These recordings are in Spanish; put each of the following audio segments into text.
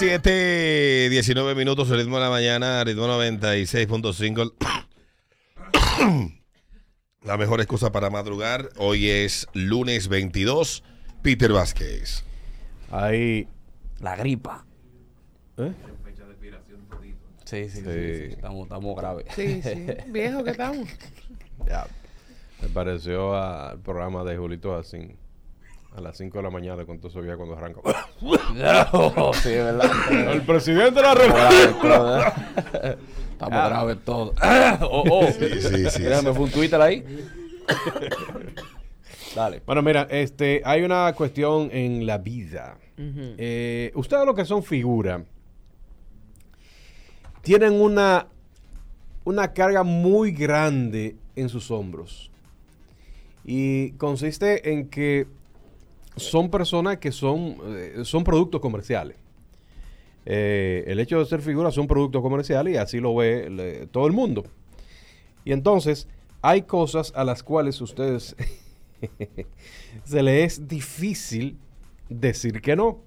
7, 19 minutos, el ritmo de la mañana, ritmo 96.5. La mejor excusa para madrugar. Hoy es lunes 22. Peter Vázquez. Ahí. La gripa. ¿eh? Sí, sí, sí. Sí. sí. Estamos, estamos graves. Sí, sí. Viejo que estamos. Ya. Me pareció al programa de Julito Asín. A las 5 de la mañana con todo eso cuando arranca. No, sí, es verdad. el presidente de la República. Estamos graves todos. Oh, oh. Sí, sí, sí, Déjame, sí. fue un Twitter ahí. Dale. Bueno, mira, este, hay una cuestión en la vida. Eh, ustedes lo que son figuras tienen una, una carga muy grande en sus hombros. Y consiste en que son personas que son, eh, son productos comerciales. Eh, el hecho de ser figuras son productos comerciales y así lo ve le- todo el mundo. Y entonces hay cosas a las cuales ustedes se le es difícil decir que no.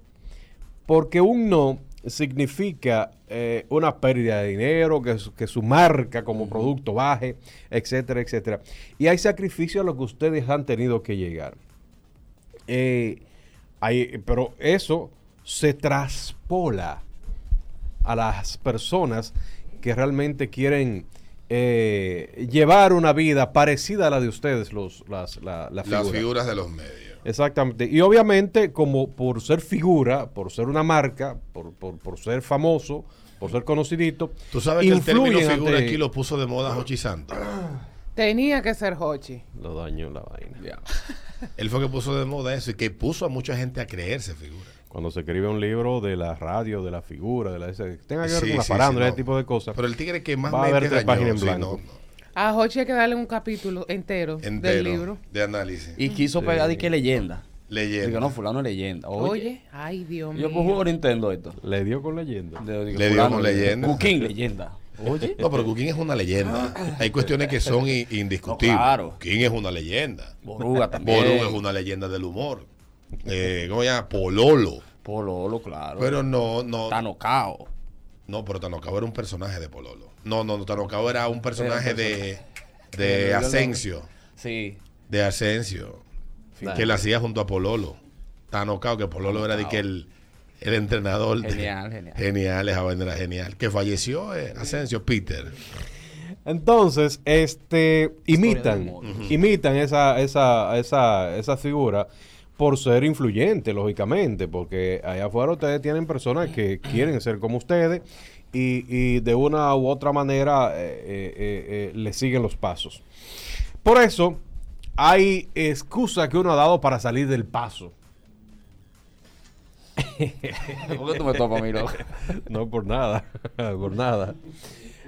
Porque un no significa eh, una pérdida de dinero, que, su- que su marca como producto baje, etcétera, etcétera. Y hay sacrificios a los que ustedes han tenido que llegar. Eh, hay- pero eso se traspola a las personas que realmente quieren eh, llevar una vida parecida a la de ustedes, los, las, la, la Las figura. figuras de los medios. Exactamente. Y obviamente, como por ser figura, por ser una marca, por, por, por ser famoso, por ser conocidito, Tú sabes que el término figura ante- aquí lo puso de moda Jochi Santos. Tenía que ser Hochi. Lo dañó la vaina. Ya. Él fue que puso de moda eso y que puso a mucha gente a creerse figura. Cuando se escribe un libro de la radio, de la figura, de la ese- que tenga que ver Sí, con la sí, farándula, sí, ese tipo de cosas. Pero el tigre que más Va a tres páginas en sí, blanco. no, no. A Hochi hay que darle un capítulo entero, Entero del libro. de análisis. Y quiso pegar de que leyenda. Leyenda. Digo, no, fulano es leyenda. Oye, Oye. ay, Dios Yo mío. pues juego Nintendo esto. Le dio con leyenda. De- digo, Le dio con leyenda. Cooking, leyenda. Oye. No, pero Cuquín es una leyenda. Hay cuestiones que son indiscutibles. No, claro. Cuquín es una leyenda. Boruga también. Boruga es una leyenda del humor. Eh, ¿Cómo se llama? Pololo. Pololo, claro. Pero no, no. Tanocao. No, pero Tanocao era un personaje de Pololo. No, no, no, Tanocao era un personaje Era un de, de lo- Asensio. Sí. De Asensio. Que la hacía junto a Pololo. Tanocao, que Pololo era de que el, el entrenador. de- Genial, genial. Genial, esa vaina era genial. Que falleció eh, Asensio, Peter. Entonces, este, imitan, imitan esa, esa, esa, esa figura por ser influyente, lógicamente, porque allá afuera ustedes tienen personas que quieren ser como ustedes y, y de una u otra manera eh, eh, eh, eh, le siguen los pasos. Por eso, hay excusa que uno ha dado para salir del paso. ¿Por qué tú me topas a mí, loco? No por nada, por nada.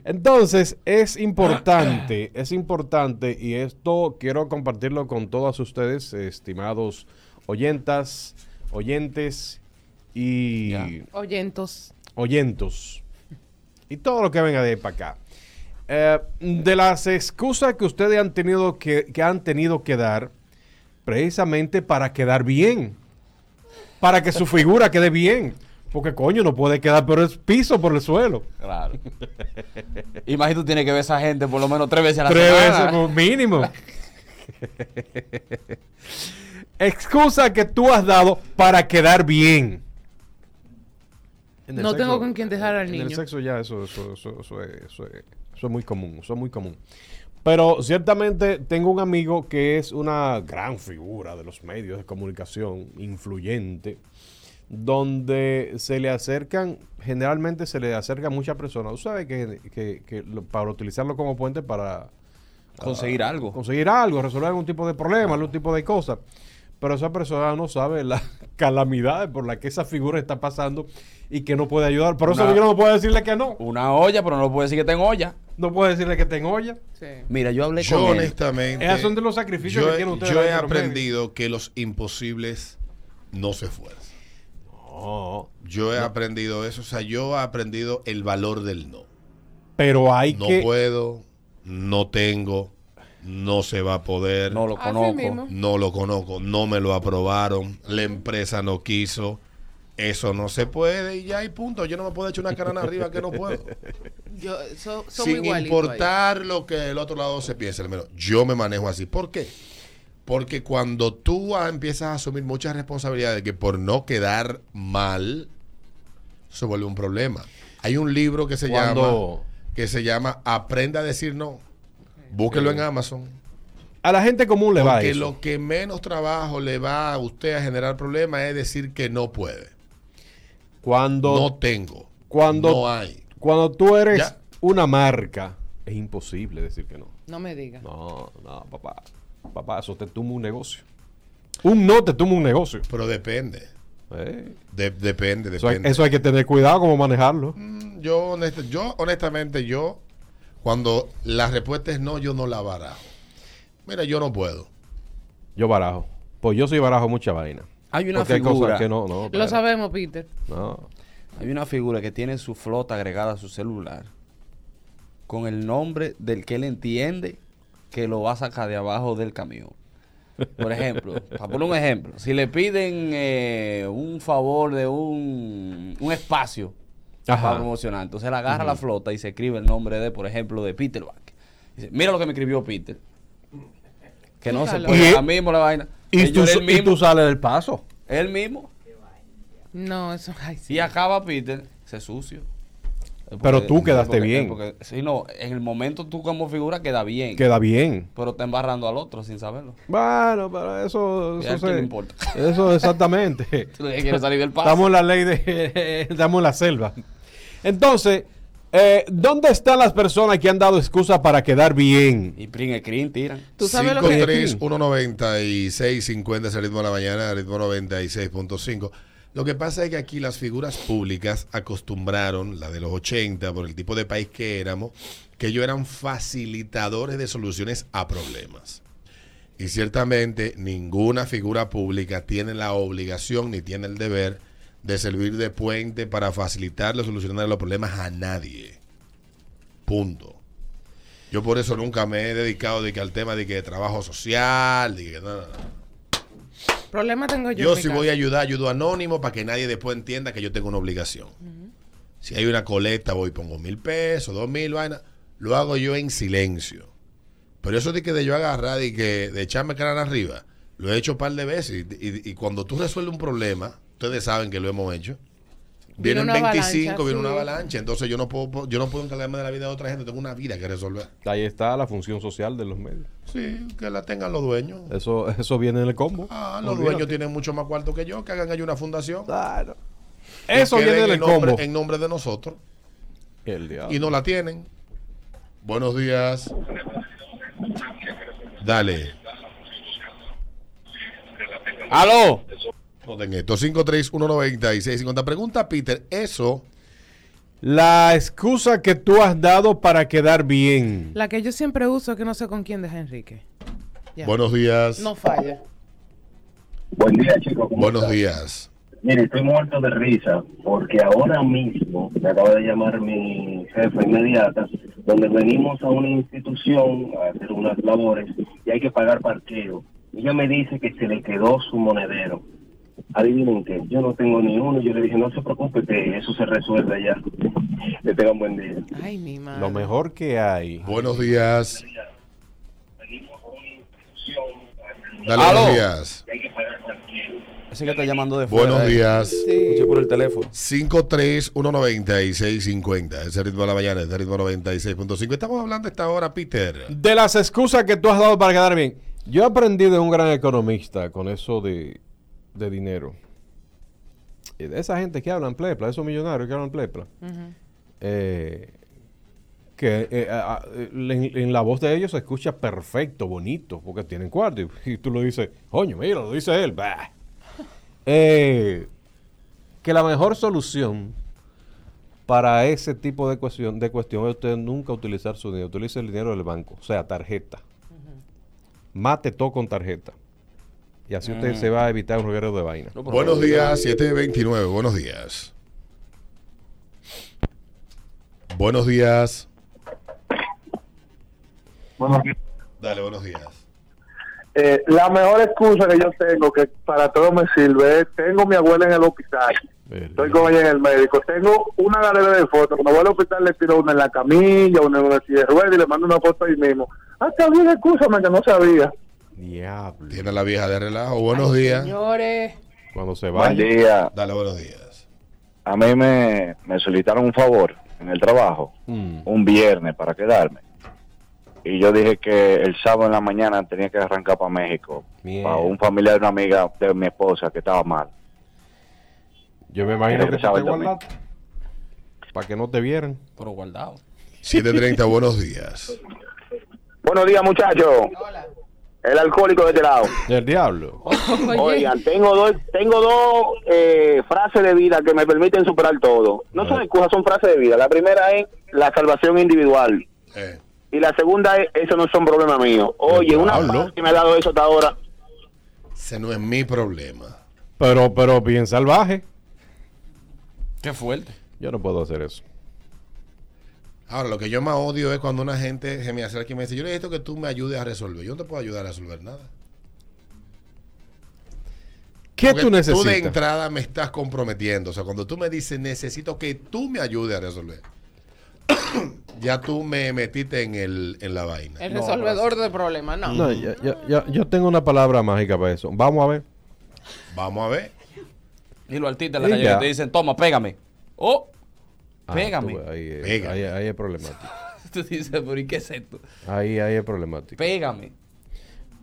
Entonces, es importante, es importante, y esto quiero compartirlo con todos ustedes, estimados oyentas, oyentes y. Oyentos. oyentos. Y todo lo que venga de ahí para acá. Eh, de las excusas que ustedes han tenido que, que han tenido que dar, precisamente para quedar bien. Para que su figura quede bien. Porque coño, no puede quedar por el piso, por el suelo. Claro. Imagínate, tú tienes que ver a esa gente por lo menos tres veces a la Tres semana. veces como mínimo. Excusa que tú has dado para quedar bien. No tengo con quién dejar al En el niño. sexo ya eso, eso, eso, eso es, eso es- eso es muy común, eso es muy común. Pero ciertamente tengo un amigo que es una gran figura de los medios de comunicación, influyente, donde se le acercan, generalmente se le acercan muchas personas. Tú sabes que, que- para utilizarlo como puente para Conseguir algo. conseguir algo, resolver algún tipo de problema, algún tipo de cosa. Pero esa persona no sabe las calamidades por las que esa figura está pasando y que no puede ayudar. Por eso no puedo decirle que no. Una olla, pero no puede decir que tengo olla. No puedo decirle que tengo olla. Sí. Mira, yo hablé Yo con él. honestamente. Esos son de los sacrificios yo, que tienen ustedes yo he aprendido que los imposibles no se esfuerzan. No, Yo he aprendido eso. O sea, yo he aprendido el valor del no. pero hay No que... puedo, no tengo, no se va a poder, No lo conozco. no lo conozco, no me lo aprobaron, la empresa no quiso. Eso no se puede y ya hay punto. Yo no me puedo echar una carana arriba que no puedo. Yo, so- somos Sin ahí. importar lo que el otro lado se piense. Yo me manejo así. ¿Por qué? Porque cuando tú ah, empiezas a asumir muchas responsabilidades que por no quedar mal, se vuelve un problema. Hay un libro que se Cuando- llama que se llama Aprenda a decir no. Búsquelo en Amazon. A la gente común le va Porque eso. lo que menos trabajo le va a usted a generar problemas es decir que no puede. Cuando, No tengo. cuando- no hay. cuando tú eres Ya. una marca, es imposible decir que no. No me digas. No, no, papá. Papá, eso te tumba un negocio. Un no te tumba un negocio. Pero depende. Eh, De- depende, Eso, hay, depende. eso hay que tener cuidado cómo manejarlo. Mm, Yo, honest- yo, honestamente, yo, cuando la respuesta es no, yo no la barajo. Mira, yo no puedo. Yo barajo. Pues yo sí barajo mucha vaina. Hay una Porque hay figura. cosas que no, no. Lo sabemos, Peter. No. Hay una figura que tiene su flota agregada a su celular con el nombre del que él entiende que lo va a sacar de abajo del camión. Por ejemplo, para poner un ejemplo, si le piden eh, un favor de un, un espacio Ajá. para promocionar, entonces él agarra la flota y se escribe el nombre de, por ejemplo, de Peter Back. Dice, mira lo que me escribió Peter. Que no se puede Y- ahora mismo la vaina. Y tú, y tú sales del paso. él mismo. No, eso. Ay, sí. Y acaba Peter, se sucio. Pero tú quedaste porque- bien. porque- sí, no, en el momento tú como figura queda bien. Queda bien. Pero está embarrando al otro sin saberlo. Bueno, pero eso. ¿Y a Eso, se- le importa? eso exactamente. Tú le quieres salir del paso. Estamos en la ley de. Estamos en la selva. Entonces, eh, ¿dónde están las personas que han dado excusa para quedar bien? Y pring screen tiran. Tú sabes lo que 53 196 50 es el ritmo de la mañana, el ritmo 96.5. Lo que pasa es que aquí las figuras públicas acostumbraron, la de los 80, por el tipo de país que éramos, que ellos eran facilitadores de soluciones a problemas. Y ciertamente ninguna figura pública tiene la obligación ni tiene el deber de servir de puente para facilitar la solución de los problemas a nadie. Punto. Yo por eso nunca me he dedicado de que al tema de que trabajo social, de que no, no, no. Problema tengo yo. Yo si voy a ayudar, ayudo anónimo para que nadie después entienda que yo tengo una obligación. Si hay una colecta, voy y pongo mil pesos, dos mil, vaina, lo hago yo en silencio. Pero eso de que de yo agarrar y que de echarme cara arriba, lo he hecho un par de veces. Y, y- y cuando tú resuelves un problema, ustedes saben que lo hemos hecho. Viene Vienen una 25, avalancha, viene una avalancha. Entonces yo no puedo, yo no puedo encargarme de la vida de otra gente, tengo una vida que resolver. Ahí está la función social de los medios. Sí, que la tengan los dueños. Eso, eso viene en el combo. Ah, los Olvídate. dueños tienen mucho más cuarto que yo, que hagan ahí una fundación. Claro. Eso viene en el nombre, combo. en nombre de nosotros. El diablo. Y no la tienen. Buenos días. Dale. ¡Aló! Noten esto. 5319650. Pregunta Peter, eso La excusa que tú has dado para quedar bien. La que yo siempre uso es que no sé con quién deja Enrique. Ya. Buenos días. No falla. Buen día, chicos. ¿cómo Buenos días. Mire, estoy muerto de risa porque ahora mismo me acaba de llamar mi jefe inmediata, donde venimos a una institución a hacer unas labores y hay que pagar parqueo. Ella me dice que se le quedó su monedero. Adivinen qué, yo no tengo ni uno. Yo le dije, no se preocupe, que eso se resuelve ya. Le tengan buen día. Ay, mi madre. Lo mejor que hay. Buenos días. Dale, Aló. buenos días. Ese que está llamando de fuera. Buenos eh. días. Escuché por el teléfono. 5319650. Ese ritmo de la mañana, ese ritmo 96.5. Estamos hablando esta hora, Peter. De las excusas que tú has dado para quedar bien. Yo aprendí de un gran economista con eso de, de dinero. Y de esa gente que hablan plepla, esos millonarios que hablan plepla. eh, que eh, a- a- en, en la voz de ellos se escucha perfecto, bonito, porque tienen cuarto. Y, y tú lo dices, coño, mira, lo dice él. bah". Eh, que la mejor solución para ese tipo de cuestión, de cuestión es usted nunca utilizar su dinero. Utilice el dinero del banco, o sea, tarjeta. Mate todo con tarjeta. Y así usted se va a evitar un reguero de vaina. No, Buenos días, 729. Buenos días. Buenos días. Bueno, Dale, buenos días. eh, la mejor excusa que yo tengo, que para todo me sirve, es tengo mi abuela en el hospital. Estoy con ella en el médico. Tengo una galería de fotos. Cuando voy al hospital le tiro una en la camilla, una en una silla de ruedas y le mando una foto ahí mismo. Ah, está bien, escúchame que no sabía. Diablo. Tiene la vieja de relajo. Buenos días. Señores. Cuando se Buen vaya. día. Dale buenos días. A mí me, me solicitaron un favor en el trabajo, Mm. un viernes para quedarme. Y yo dije que el sábado en la mañana tenía que arrancar para México, para un familiar de una amiga de mi esposa que estaba mal. Yo me imagino que domingo. guardaste. Para que no te vieran. Pero guardado. 730, buenos días. Buenos días, muchachos. Hola. El alcohólico de este lado. Del diablo. Oigan, tengo dos, tengo dos eh, frases de vida que me permiten superar todo. No son excusas, son frases de vida. La primera es la salvación individual. Eh, Y la segunda es, eso no son problemas míos. Oye, una paz que me ha dado eso hasta ahora. ese no es mi problema. Pero, pero bien salvaje. Qué fuerte. Yo no puedo hacer eso. Ahora, lo que yo más odio es cuando una gente se me acerca y me dice, yo necesito que tú me ayudes a resolver. Yo no te puedo ayudar a resolver nada. ¿Qué Porque tú Tú de necesitas? entrada me estás comprometiendo. O sea, cuando tú me dices, necesito que tú me ayudes a resolver. ya tú me metiste en, el, en la vaina. el resolvedor de problemas, no. No, yo, yo- yo- yo tengo una palabra mágica para eso. Vamos a ver. Vamos a ver. Y los artistas en la calle ya. que te dicen, toma, pégame. Oh, Pégame. tú ves, ahí, es- Pégame. ahí- ahí es problemático. tú dices, pero ¿y qué es esto? Ahí, ahí es problemático. Pégame.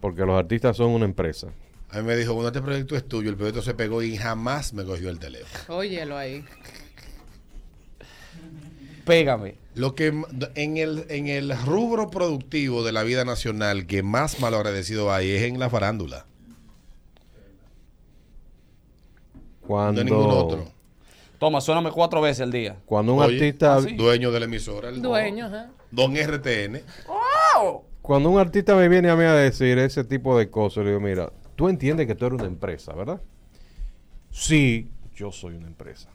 Porque los artistas son una empresa. A mí me dijo, bueno, este proyecto es tuyo. El proyecto se pegó y jamás me cogió el teléfono. Óyelo ahí. Pégame. Lo que en el, en el rubro productivo de la vida nacional que más malagradecido hay es en la farándula. Cuando, No hay ningún otro. Toma, suéname cuatro veces al día. cuando un Oye, artista ¿ah, sí? Dueño de la emisora. el Dueño, ajá. Don RTN. cuando un artista me viene a mí a decir ese tipo de cosas, le digo, mira, tú entiendes que tú eres una empresa, ¿verdad? Sí, yo soy una empresa.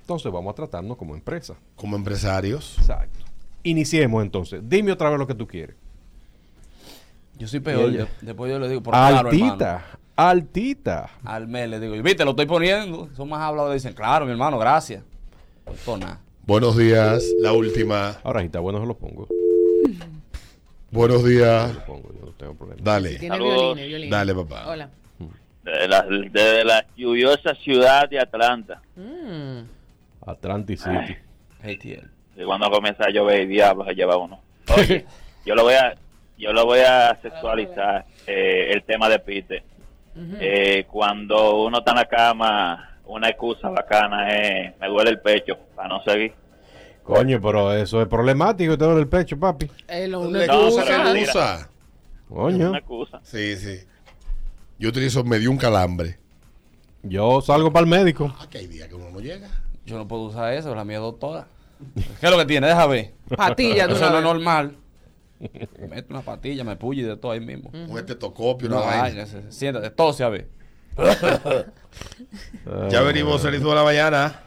Entonces vamos a tratarnos como empresa. Como empresarios. Exacto. Iniciemos entonces. Dime otra vez lo que tú quieres. Yo soy peor. yo- después yo le digo, por claro, hermano. Altita. Al mes le digo, viste, lo estoy poniendo. Son más hablados. Dicen, claro, mi hermano, gracias. Nada. Buenos días. La última. Ahora, está bueno, se lo pongo. Buenos días. Lo pongo, yo no tengo problema. Dale. Tiene. Dale, papá. Hola. de la, de la lluviosa ciudad de Atlanta. Mm. Atlantic City. ATL. Y cuando comienza a llover, diablo se lleva uno. Oye, yo lo voy a, yo lo voy a sexualizar eh, el tema de Eh, cuando uno está en la cama, una excusa bacana es me duele el pecho para no seguir. Coño, pero eso es problemático, te duele el pecho, papi. Eh, lo- una No, excusa. Coño. Una excusa. Sí, sí. Yo utilizo medio un calambre. Yo salgo para el médico. Ah, que hay días que uno no llega. Yo no puedo usar eso, la mía es doctora. ¿Qué es lo que tiene? Deja ver. Patilla Eso no es normal. Me meto una patilla, me puye de todo ahí mismo. Un estetoscopio, una No, vaina. ay, ese- siéntate, tose a ver. Ya venimos al ritmo de la mañana.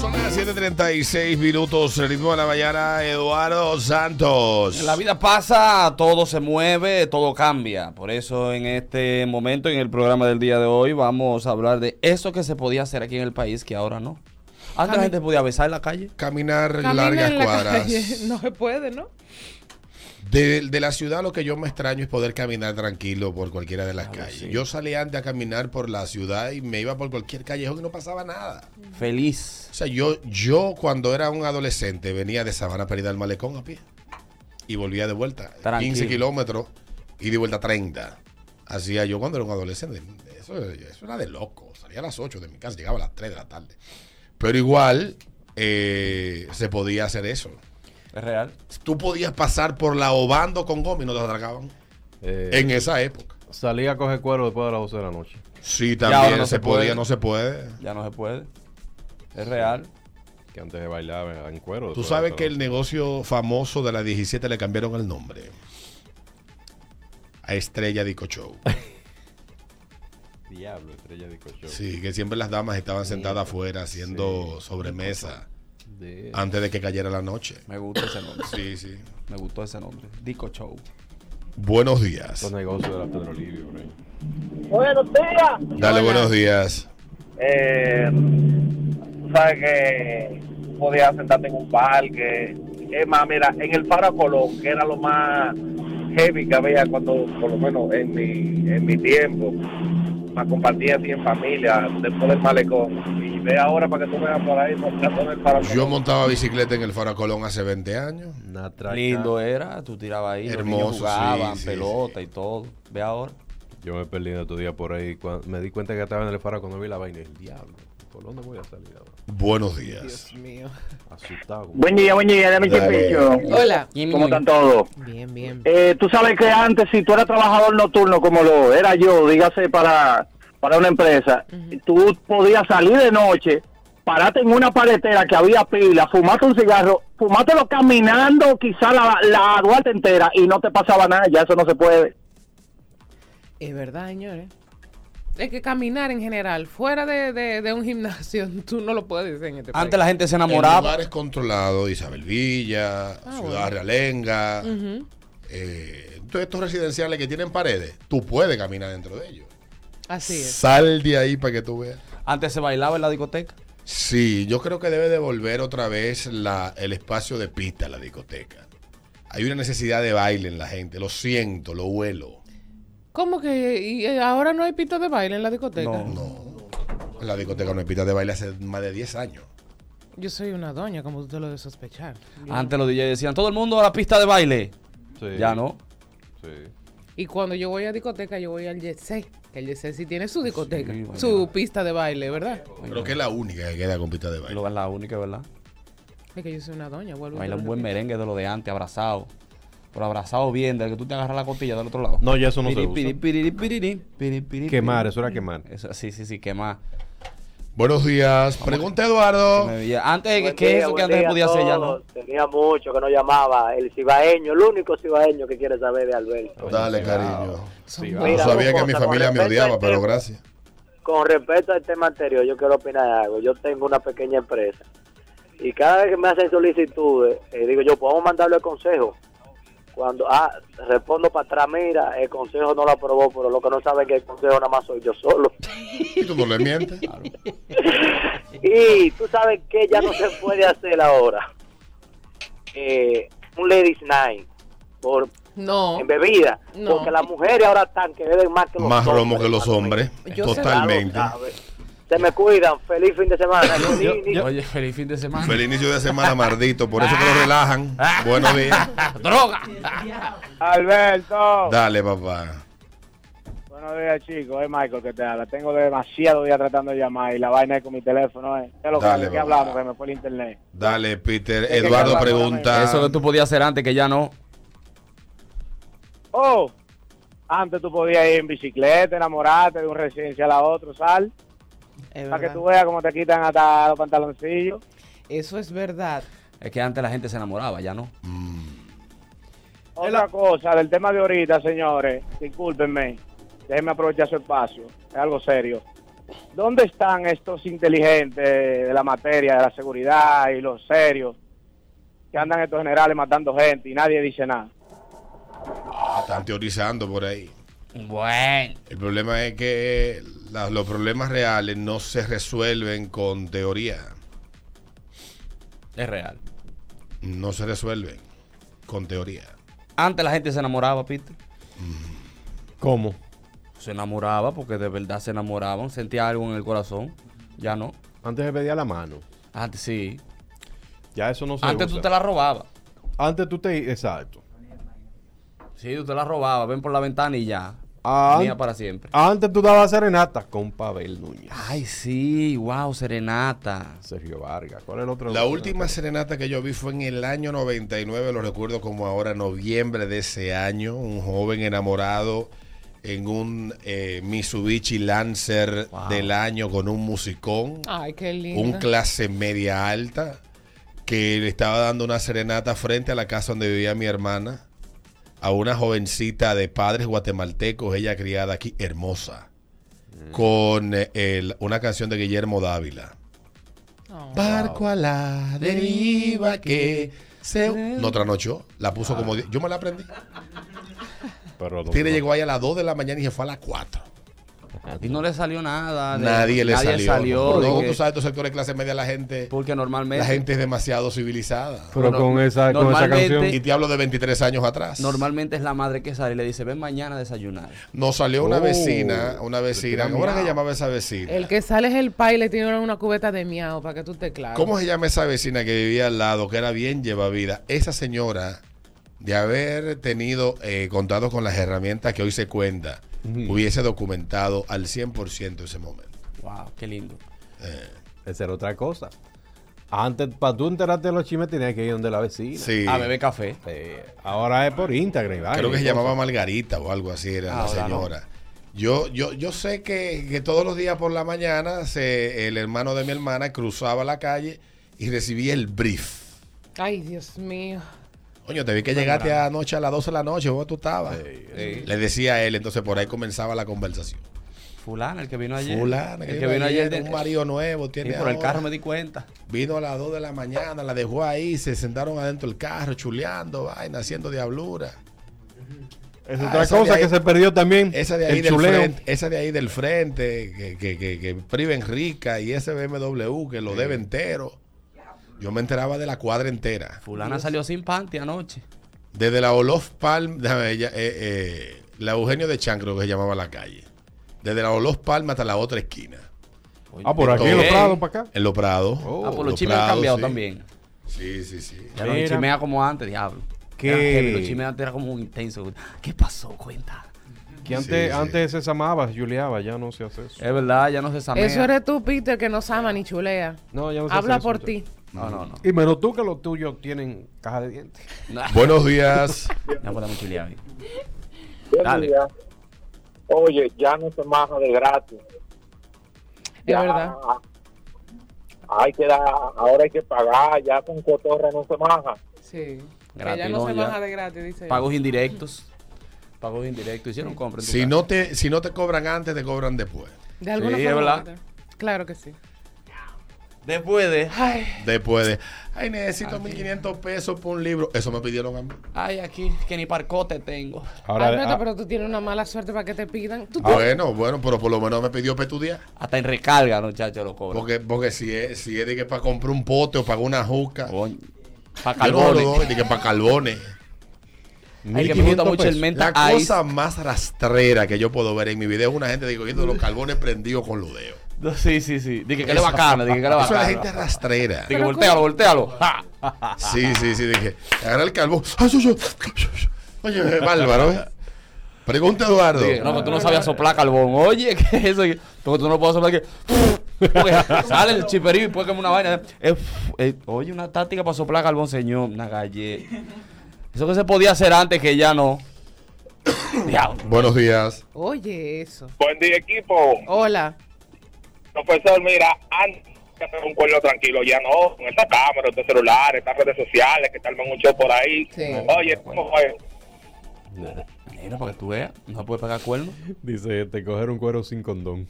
Son las 7:36 minutos. El ritmo de la mañana, Eduardo Santos. La vida pasa, todo se mueve, todo cambia. Por eso en este momento, en el programa del día de hoy, vamos a hablar de eso que se podía hacer aquí en el país que ahora no. Antes la gente podía besar en la calle. Caminar Camina largas en la cuadras. calle. No se puede, ¿no? De, de la ciudad lo que yo me extraño es poder caminar tranquilo por cualquiera de las calles. sí. Yo salía antes a caminar por la ciudad y me iba por cualquier callejón y no pasaba nada. Feliz. O sea, yo, yo cuando era un adolescente venía de Sabana Perdida al Malecón a pie y volvía de vuelta. Tranquilo. 15 kilómetros y de vuelta 30. Hacía yo cuando era un adolescente. Eso, eso era de loco. Salía a las 8 de mi casa, llegaba a las 3 de la tarde. Pero igual eh, se podía hacer eso. Es real. Tú podías pasar por la Obando con goma y no te atracaban. Eh, En esa época. salí a coger cuero después de las 12 de la noche. Sí, también no se, se podía, puede. no se puede. Ya no se puede. Es real. Que antes de bailar en cuero. Tú sabes que el negocio famoso de la 17 le cambiaron el nombre. A Estrella Dico Show. 12. Diablo, estrella de cocho. Sí, que siempre las damas estaban sentadas afuera haciendo sobremesa De- antes de que cayera la noche. Me gusta ese nombre. Sí, sí. Me gustó ese nombre. Dico Show. Buenos días. Los negocios de la Pedro Livio, por ahí. Buenos días. Dale, buenos días. Eh, tú sabes que podías sentarte en un parque. Es más, mira, en el Faro Colón, que era lo más heavy que había cuando, por lo menos en mi, en mi tiempo, más compartía así en familia, después del malecón. Y ve ahora para que tú veas por ahí, montando en el Faro Colón. Yo montaba bicicleta en el Faracolón hace 20 años. Una. Lindo era, tú tirabas ahí, los niños Hermoso, jugaban, sí, sí, pelota sí. y todo. Ve ahora. Yo me perdí en estos días por ahí. me di cuenta que estaba en el faro cuando vi la vaina. El diablo. ¿Por dónde voy a salir ahora? Buenos días. Dios mío. Asustado. Buen día, buen día, dame. Hola. ¿Cómo están todos? Bien, bien. Eh, tú sabes que antes, si tú eras trabajador nocturno, como lo era yo, dígase para, para una empresa, tú podías salir de noche, pararte en una paletera que había pila, fumarte un cigarro, fumártelo caminando quizá la, la Duarte entera y no te pasaba nada, ya eso no se puede. Es verdad, señores. Es que caminar en general, fuera de, de, de un gimnasio, tú no lo puedes hacer en este Antes la gente se En enamoraba. lugares controlados, Isabel Villa, Ah, Ciudad bueno. Realenga, eh, todos estos residenciales que tienen paredes, tú puedes caminar dentro de ellos. Así es. Sal de ahí para que tú veas. Antes se bailaba en la discoteca. Sí, yo creo que debe devolver otra vez la, el espacio de pista a la discoteca. Hay una necesidad de baile en la gente, lo siento, lo huelo. ¿Cómo que y ahora no hay pista de baile en la discoteca? No. No, en la discoteca no hay pista de baile hace más de 10 años. Yo soy una doña, como tú te lo de sospechar. Yo- Antes los DJs decían, todo el mundo a la pista de baile. Sí. Ya no. Sí. Y cuando yo voy a discoteca, yo voy al Jet Set, que el Jet Set sí tiene su discoteca, Sí, su pista de baile, ¿verdad? Creo que es la única que queda con pista de baile. Lo es la única, ¿verdad? Es que yo soy una doña, vuelvo. Baila un buen merengue de lo de antes, abrazado. Pero abrazado bien, de que tú te agarras la costilla del otro lado. No, ya eso no se Piri, usa. piri, piri, Quemar, piri. eso era quemar. Eso, sí, sí, sí, quemar. Buenos días. Pregunta Se Eduardo. Antes, ¿qué Buen ¿qué es día, eso que antes se día podía hacer ya, no? Tenía mucho que no llamaba. El cibaeño, el único cibaeño que quiere saber de Alberto. Dale, cariño. Sí, No sabía que mi familia me odiaba, pero tema- gracias. Con respecto al tema anterior, yo quiero opinar algo. Yo tengo una pequeña empresa y cada vez que me hacen solicitudes, eh, digo yo, podemos mandarle el consejo. Cuando ah, respondo para atrás, mira, el consejo no lo aprobó, pero lo que no saben es que el consejo nada más soy yo solo. ¿Y tú no le mientes? Y tú sabes que ya no se puede hacer ahora. Eh, un ladies night por No. en bebida, No. porque las mujeres ahora están que beben más que los Más hombres. romo que los hombres. mío. Yo sé- Totalmente. Se me cuidan. Feliz fin de semana. Oye, feliz fin de semana. Feliz inicio de semana, mardito. Por eso que lo relajan. Buenos días. ¡Droga! Alberto. Dale, papá. Buenos días, chicos. Es Michael que te habla. Tengo demasiado días tratando de llamar y la vaina es con mi teléfono. ¿eh? ¿Qué es lo que, Dale, ¿de qué papá. hablamos? Que me fue el internet. Dale, Peter. que Eduardo la pregunta. Eso que tú podías hacer antes, que ya no. Oh, antes tú podías ir en bicicleta, enamorarte de un residencial a otro, sal, para que tú veas cómo te quitan hasta los pantaloncillos. Eso es verdad. Es que antes la gente se enamoraba, ya no. Otra cosa del tema de ahorita, señores, discúlpenme, déjenme aprovechar su espacio, es algo serio. ¿Dónde están estos inteligentes de la materia, de la seguridad y los serios que andan estos generales matando gente y nadie dice nada? Ah, están teorizando por ahí. Bueno. El problema es que la- los problemas reales no se resuelven con teoría. Es real. No se resuelven con teoría. Antes la gente se enamoraba, Pete. ¿Cómo? Se enamoraba porque de verdad se enamoraban, sentía algo en el corazón. Ya no. Antes se pedía la mano. Antes sí. Ya eso no se Antes usa. tú te la robabas. Antes tú te... Exacto. Sí, tú te la robabas. Ven por la ventana y ya. Ah, Mía para siempre. Antes tú dabas serenata con Pavel Núñez. Ay, sí. Wow, serenata. Sergio Vargas. ¿Cuál es el otro? La última serenata que yo vi fue en el año 99, lo recuerdo como ahora, noviembre de ese año. Un joven enamorado en un eh, Mitsubishi Lancer Wow. del año con un musicón, Ay, qué lindo. un clase media alta, que le estaba dando una serenata frente a la casa donde vivía mi hermana, a una jovencita de padres guatemaltecos, ella criada aquí, hermosa, con eh, el- una canción de Guillermo Dávila. Oh. Barco a la deriva que se... No trasnochó, la puso como... di- Yo me la aprendí. Pero no- Tigre llegó ahí a las 2 de la mañana y se fue a las 4. Y no le salió nada. de- Nadie le salió. de No, que- tú sabes, estos sectores de clase media, la gente, porque normalmente. la gente es demasiado civilizada. Pero No, con esa, con esa canción. Y te hablo de 23 años atrás. Normalmente es la madre que sale y le dice, ven mañana a desayunar. Nos salió una Oh, vecina, una vecina. le ¿Cómo era que llamaba esa vecina? El que sale es el pai y le tiene una cubeta de miau para que tú te claves. ¿Cómo se llama esa vecina que vivía al lado, que era bien lleva vida? Esa señora, de haber tenido, eh, contado con las herramientas que hoy se cuenta, hubiese documentado al 100% ese momento. Wow, qué lindo. Esa era otra cosa. Antes, para tú enterarte de los chismes, tenías que ir donde la vecina. Sí. A beber café. Eh, ahora es por Instagram. y vaina Creo que se llamaba Margarita o algo así, era la Ahora no. señora. Yo, yo, yo sé que, que todos los días por la mañana se, el hermano de mi hermana cruzaba la calle y recibía el brief. Ay, Dios mío. Coño, te vi que llegaste anoche a las 12 de la noche, ¿cómo tú estabas? Sí. Le decía a él, entonces por ahí comenzaba la conversación. Fulana, el que vino ayer. Fulana, el que vino ayer. de- un marido nuevo, Sí, tiene por el carro me di cuenta. Vino a las 2 de la mañana, la dejó ahí, se sentaron adentro del carro, chuleando, vaina, haciendo diablura. Es Ah, otra cosa ahí- que se perdió también. Esa de ahí el del chuleo. frente, esa de ahí del frente, que, que, que, que priven rica y ese BMW que lo debe entero. Yo me enteraba de la cuadra entera. Fulana salió sin panty anoche. Desde la Olof Palm, déjame, ella, eh, eh, la Eugenio de Chan creo que se llamaba la calle. Desde la Olof Palm hasta la otra esquina. Ah, por aquí en los prados para acá. En Los Prados. Oh. ah, por Los los chismes han cambiado sí. también. Sí, sí, sí. Ya no chimea como antes, diablo. Heavy, Los chismes antes era como un intenso. ¿Qué pasó? Cuenta. Que antes, Sí, sí. antes se samaba, juliaba, ya no se hace eso. Es verdad, ya no se sabe. Eso eres tú, Peter, que no ama ni chulea. No, ya no se Habla por ya. ti. No, no, no. Y menos tú que los tuyos tienen caja de dientes. Buenos días. Ya podemos chulear Dale. día. Oye, ya no se maja de gratis. Es Ya verdad. Hay que dar, ahora hay que pagar, ya con cotorra no se maja. Sí. Gratis, Ella no, no, se ya. baja de gratis, dice. ella. Pagos indirectos. Pagos indirectos. Hicieron compra en tu Si casa. no, te, si no te cobran antes, te cobran después. De alguna Sí, forma. verdad. Claro que sí. Después de. Ay, Después de, ay, necesito 1500 pesos por un libro. Eso me pidieron a mí. ay, aquí, que ni parcote tengo. Ahora, Alberto, ah, pero tú tienes una mala suerte para que te pidan. Tú- Bueno, bueno, pero por lo menos me pidió para estudiar. Hasta en recarga, muchachos, lo cobran. Porque, porque si es, si es de que para comprar un pote o para una juca, Para yo no lo carbones. doy, de que para carbones. Ay, que me gusta 1500 mucho el menta La ice. cosa más rastrera que yo puedo ver en mi video es una gente digo, viendo los carbones prendidos con los dedos. Sí, sí, sí. Dije que le bacana, dije que le Eso es la bacana. gente rastrera. Dije, voltealo, voltealo. Ja. Sí, sí, sí, dije, agarra el carbón. Oye, bárbaro, ¿eh? Pregunta Eduardo. No, que tú no sabías soplar carbón. Oye, ¿qué es eso? Porque tú no puedes soplar que. Sale el chiperío y puede como una vaina. Oye, una táctica para soplar carbón, señor. Una galleta. Eso que se podía hacer antes que ya no. Diablo. Buenos días. Oye, eso. Buen día, equipo. Hola. Profesor, mira, antes que hacer un pueblo tranquilo, ya no, con esta cámara, estos celulares, estas redes sociales que tal mucho por ahí. Sí. Oye, ¿cómo fue? Mira, para que tú veas, no se puede pegar cuernos. Dice, te coger un cuero sin condón.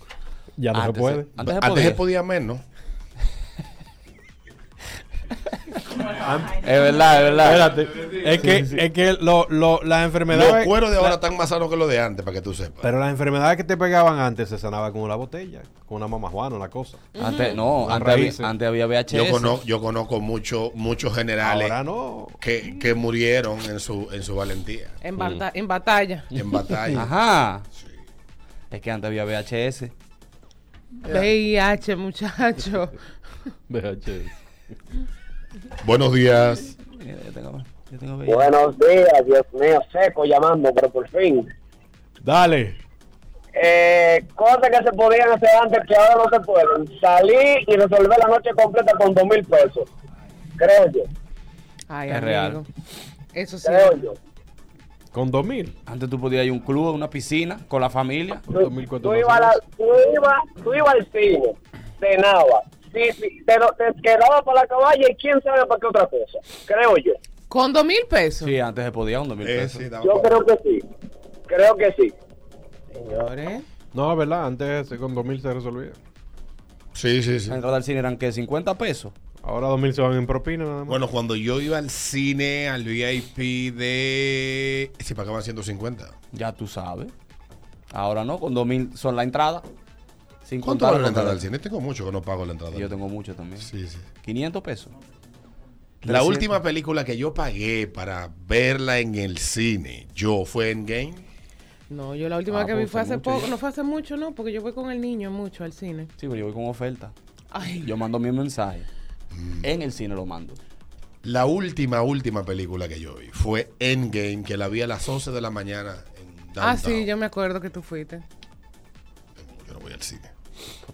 Ya no Antes se puede. Antes se Antes se podía menos. Es verdad, es verdad. Espérate. Es que, es que lo, lo, las Los enfermedades. cueros de ahora la- están más sanos que los de antes, para que tú sepas. pero las enfermedades que te pegaban antes se sanaban con una botella, con una mamajuana, una cosa. Antes, no, antes había, antes había VHS. Yo conozco, yo conozco mucho, muchos generales Ahora no. que, que murieron en su, en su valentía, En, bata- en batalla. en batalla. Ajá. Es que antes había VHS. VIH, muchacho. VHS. Buenos días. Buenos días, Dios mío, seco llamando, pero por fin. Dale. Eh, cosas que se podían hacer antes que ahora no se pueden. Salir y resolver la noche completa con dos mil pesos. Creo yo, Ay, Es amigo. real. Eso sí. creo yo. Con 2000. Antes tú podías ir a un club, a una piscina, con la familia. Con Tú, 2000 tú ibas a la- tú ibas- tú ibas al cine, cenabas, sí, sí, te, lo- te quedabas para la caballa y quién sabe para qué otra cosa. Creo yo. Con dos mil pesos. Sí, antes se podía con dos mil Eh, pesos. sí, Yo para- creo que sí. Creo que sí. Señores. No, es verdad, antes con 2000 se resolvía. sí, sí, sí. La entrada al cine eran que 50 pesos. Ahora 2000 se van en propina nada más. Bueno, cuando yo iba al cine, al VIP de... Se pagaban 150. Ya tú sabes. Ahora no, con 2000 son la entrada. Sin ¿Cuánto vale la entrada al cine? Tengo mucho que no pago la entrada. Yo tengo mucho también. Sí, sí. 500 pesos. La 300. última película que yo pagué para verla en el cine, yo, fue Endgame. No, yo la última Ah, que vi pues fue hace mucho poco. ya. No fue hace mucho, no, porque yo voy con el niño mucho al cine. Sí, pero yo voy con oferta. Ay, Yo mando mi mensaje. Mm. En el cine lo mando. La última, última película que yo vi fue Endgame, que la vi a las 11 de la mañana en ah, Downtown. sí, yo me acuerdo que tú fuiste. Yo no voy al cine.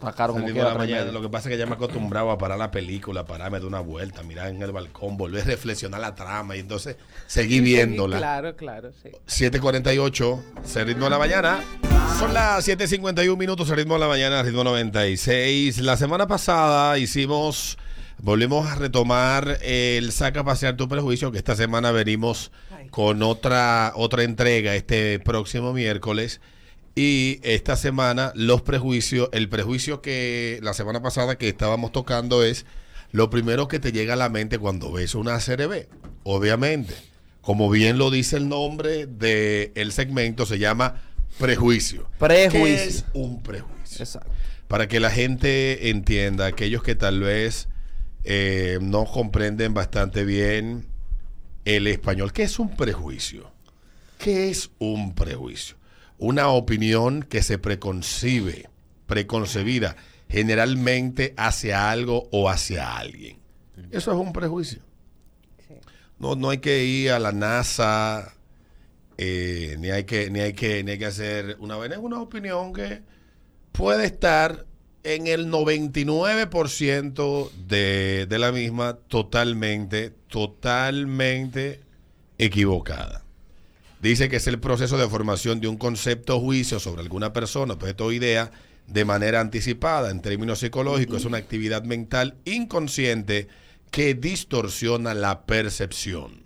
Está caro como quiera. de la tres mañana, meses. lo que pasa es que ya me acostumbraba a parar la película, pararme de una vuelta, mirar en el balcón, volver a reflexionar la trama y entonces seguí viéndola. Claro, claro, sí. 7.48, se ritmo de la mañana. Son las 7.51 minutos, se ritmo de la mañana, ritmo 96. La semana pasada hicimos, volvimos a retomar el Saca a Pasear tu Prejuicio, que esta semana venimos con otra, otra entrega este próximo miércoles. Y esta semana los prejuicios, el prejuicio que la semana pasada que estábamos tocando es lo primero que te llega a la mente cuando ves una serie B. Obviamente, como bien lo dice el nombre del segmento, se llama prejuicio. Prejuicio. ¿Qué es un prejuicio? Exacto. Para que la gente entienda, aquellos que tal vez eh, no comprenden bastante bien el español, ¿qué es un prejuicio? ¿Qué es un prejuicio? Una opinión que se preconcibe, preconcebida, generalmente hacia algo o hacia alguien. Eso es un prejuicio. No, no hay que ir a la NASA, eh, ni hay que, ni hay que, ni hay que hacer una vaina. Es una opinión que puede estar en el 99% de, de la misma totalmente, totalmente equivocada. Dice que es el proceso de formación de un concepto o juicio sobre alguna persona, objeto o idea de manera anticipada. En términos psicológicos, es una actividad mental inconsciente que distorsiona la percepción.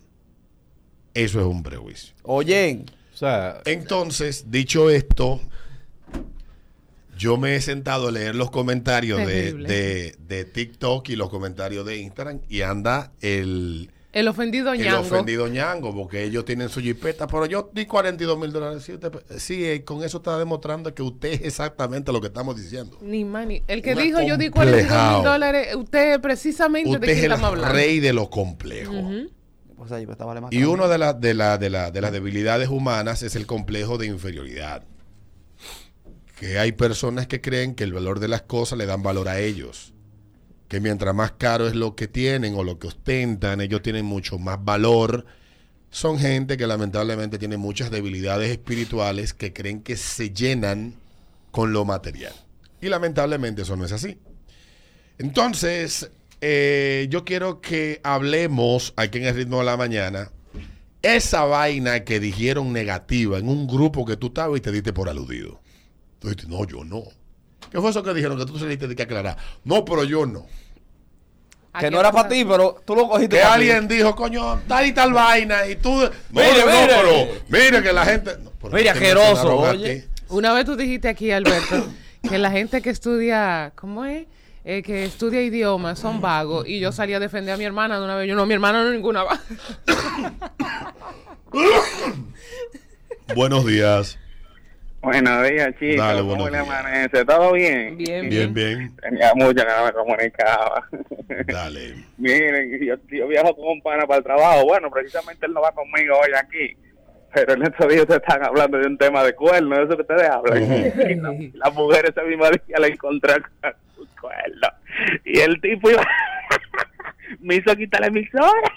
Eso es un prejuicio. Oye, O sea, Entonces, dicho esto, yo me he sentado a leer los comentarios de- de TikTok y los comentarios de Instagram y anda el, El ofendido el ñango. ofendido ñango, porque ellos tienen su jipeta, pero yo di 42 mil dólares. Sí, usted- sí, eh, con eso está demostrando que usted es exactamente lo que estamos diciendo. Ni mani. El que Una dijo yo di 42 complejao. mil dólares, usted precisamente Usted de quién es el estamos hablando. rey de los complejos. Pues ahí esta vale más Y una de, las de, la- de, la- de las debilidades humanas es el complejo de inferioridad. Que hay personas que creen que el valor de las cosas le dan valor a ellos. Que mientras más caro es lo que tienen o lo que ostentan, ellos tienen mucho más valor. Son gente que lamentablemente tiene muchas debilidades espirituales que creen que se llenan con lo material. Y lamentablemente eso no es así. Entonces, eh, yo quiero que hablemos aquí en el ritmo de la mañana. Esa vaina que dijeron negativa en un grupo que tú estabas y te diste por aludido. Dijiste, no, yo no. ¿Qué fue eso que dijeron que tú saliste de que aclarar? No, pero yo no. ¿A Que no era para ti, pero tú lo cogiste Que ti. alguien dijo, coño, tal y tal vaina y tú... No, Mire, no, mire. pero mire que la gente... no, Mire, asqueroso, oye. Una vez tú dijiste aquí, Alberto, que la gente que estudia, ¿cómo es? Eh, que estudia idiomas son vagos y yo salí a defender a mi hermana de una vez. Yo no, mi hermana no es ninguna vaga. Buenos días. Buenos días, chicos. Dale, ¿Cómo le amanece? ¿Todo bien? Bien, Bien, bien. Tenía que no me comunicaba. Dale. Miren, yo, yo viajo con un pana para el trabajo. Bueno, precisamente él no va conmigo hoy aquí. Pero en estos días ustedes están hablando de un tema de cuernos, eso que ustedes hablan. Y la, la mujer ese mismo día la encontré con su cuerno. Y el tipo iba... me hizo quitar la emisora.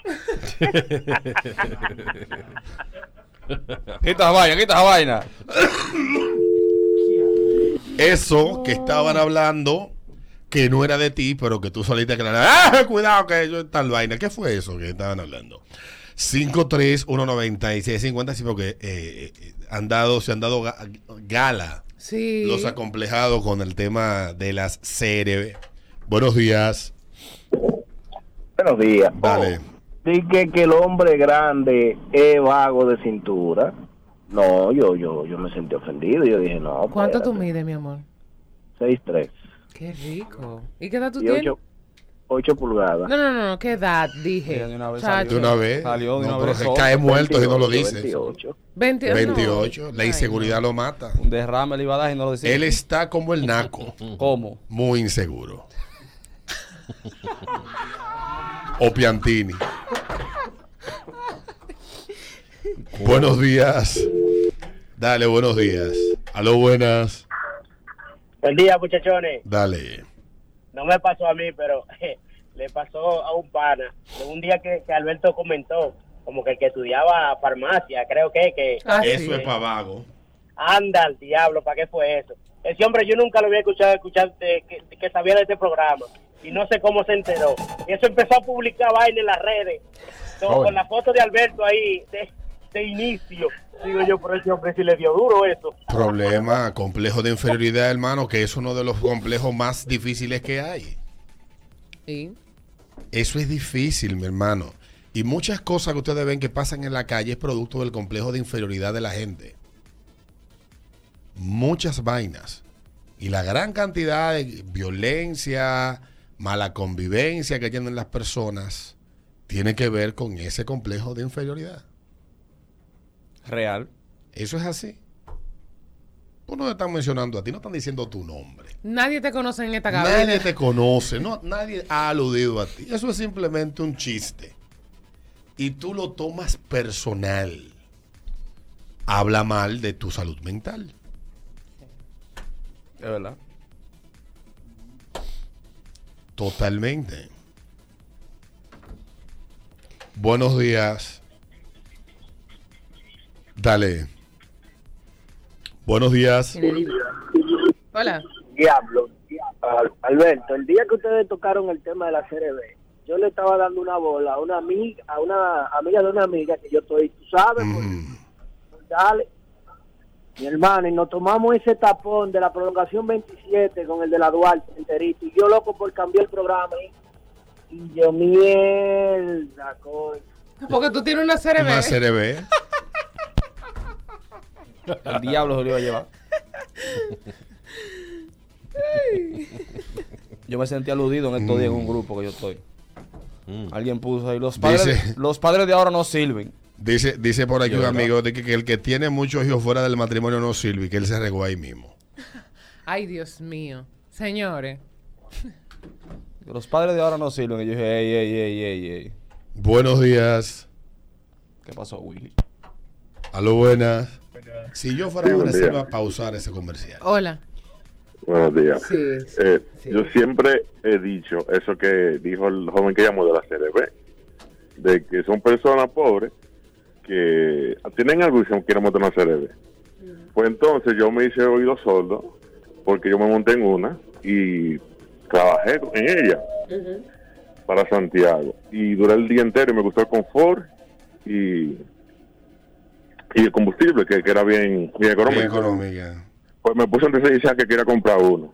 Quita vaina, quita vaina. Eso que estaban hablando que no era de ti, pero que tú saliste a aclarar. ¡Ah, cuidado que yo tal vaina! ¿Qué fue eso que estaban hablando? 5319650, sí, porque eh, eh, han dado, se han dado ga- gala Sí. los acomplejados con el tema de las series. Buenos días. Buenos días. Dale. Dice que el hombre grande es vago de cintura. No, yo yo yo me sentí ofendido. Yo dije, no. ¿Cuánto tú espérate. mides, mi amor? 6'3". Qué rico. ¿Y qué edad tú Y tienes? ocho- 8 pulgadas. No, no, no, no, ¿qué edad dije? De una vez Chacho. De una vez. Salió de No, una pero vez que solo. cae muerto si no lo 28, dice. 28. 20, 28. La Ay, inseguridad lo mata. Un derrame le iba a dar y no lo decía. Él está como el naco. ¿Cómo? Muy inseguro. O Piantini. Buenos días. Dale, buenos días. Aló, buenas. Buen día, muchachones. Dale. No me pasó a mí, pero le pasó a un pana. De un día que, que Alberto comentó, como que el que estudiaba farmacia, creo que, que Ah, Eso es para vago. anda al diablo, ¿para qué fue eso? Ese hombre yo nunca lo había escuchado, escuchar de- que, que sabía de este programa. Y no sé cómo se enteró. Y eso empezó a publicar vaina en las redes. Con la foto de Alberto ahí, de, de inicio. Digo yo, por ese hombre si le dio duro eso. Problema, complejo de inferioridad, hermano, que es uno de los complejos más difíciles que hay. Sí. Eso es difícil, mi hermano. Y muchas cosas que ustedes ven que pasan en la calle es producto del complejo de inferioridad de la gente. Muchas vainas. Y la gran cantidad de violencia, mala convivencia que tienen las personas, tiene que ver con ese complejo de inferioridad. Real. Eso es así. Pues no te están mencionando a ti, no están diciendo tu nombre. Nadie te conoce en esta cabina. Nadie te conoce, no, nadie ha aludido a ti. Eso es simplemente un chiste. Y tú lo tomas personal. Habla mal de tu salud mental. Es verdad. Totalmente. Buenos días. Dale. Buenos días. Hola. Diablo. Al- Alberto, el día que ustedes tocaron el tema de la CRB, yo le estaba dando una bola a una amiga, a una amiga de una amiga que yo estoy, tú sabes, pues, dale. Mi hermano, y nos tomamos ese tapón de la prolongación 27 con el de la Duarte enterito. Y yo loco por cambiar el programa. Y, y yo, mierda, coño. Porque tú tienes una CRB. Una CRB. El diablo se lo iba a llevar. Yo me sentí aludido en estos días en un grupo que yo estoy. Alguien puso ahí, los padres, Dice- los padres de ahora no sirven. Dice, dice por aquí Yo, un ¿verdad? amigo de que, que el que tiene muchos hijos fuera del matrimonio no sirve y que él se regó ahí mismo. Ay, Dios mío. Señores. Los padres de ahora no sirven. Y yo dije, ey, ey, ey, ey, ey. Buenos días. ¿Qué pasó, Willy? Aló, buenas. Si yo fuera Sí, agresivo día. a pausar ese comercial. Hola. Buenos días. Sí, sí, Eh, sí. Yo siempre he dicho eso que dijo el joven que llamó de la CRB, de que son personas pobres que tienen algo y se quieren montar una CRB. Pues entonces yo me hice oído sordo porque yo me monté en una y trabajé en ella para Santiago y duré el día entero y me gustó el confort y, y el combustible que, que era bien, bien económico. Bien económica. Pues me puse antes de decir que quería comprar uno.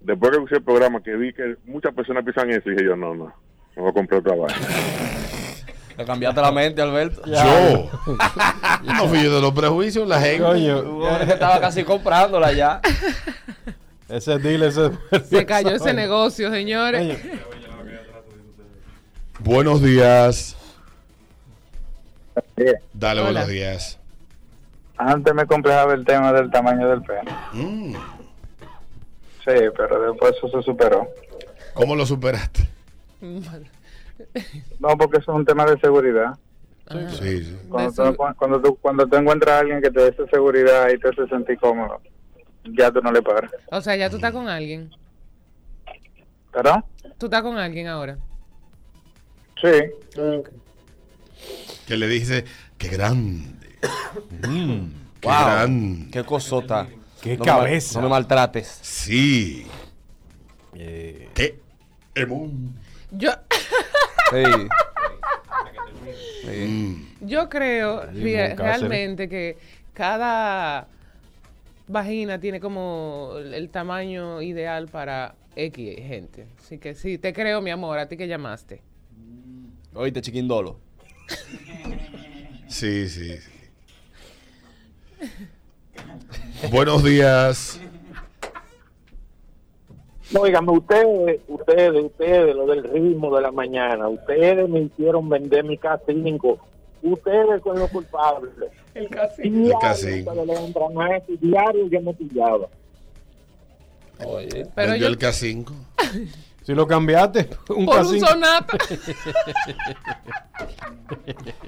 Después que usé el programa, que vi que muchas personas piensan eso, dije yo, no, no, no voy a comprar otra vaina. Le cambiaste la mente, Alberto. Yo. no fui yo de los prejuicios, la gente. Coño, estaba casi comprándola ya. ese deal, ese... Se cayó ese negocio, señores. Buenos días. Dale, Hola. buenos días. Antes me complejaba el tema del tamaño del pene. Mm, Sí, pero después eso se superó. ¿Cómo lo superaste? No, porque eso es un tema de seguridad. Sí, sí. Cuando, tú, cuando, tú, cuando tú encuentras a alguien que te dé esa seguridad y te hace sentir cómodo, ya tú no le paras. O sea, ya tú estás con alguien. ¿Verdad? Tú estás con alguien ahora. Sí. Que le dice, qué grande. Mm, qué Wow. grande. Qué cosota. Qué No me mal- cabeza. no me maltrates. Sí. eh, Qué emón. Yo, Sí. Mm. yo creo realmente que cada vagina tiene como el, el tamaño ideal para X gente. Así que sí, te creo, mi amor, a ti que llamaste. Oíste, chiquindolo. Sí, sí. sí. Buenos días. No, oígame, ustedes, ustedes, ustedes, lo del ritmo de la mañana, ustedes me hicieron vender mi K5. Ustedes son los culpables. El K5. Diario, K5. ustedes le entran a eso, diario yo me pillaba. Oye, Pero Vendió yo- el K5. Si lo cambiaste, un Por un sonata.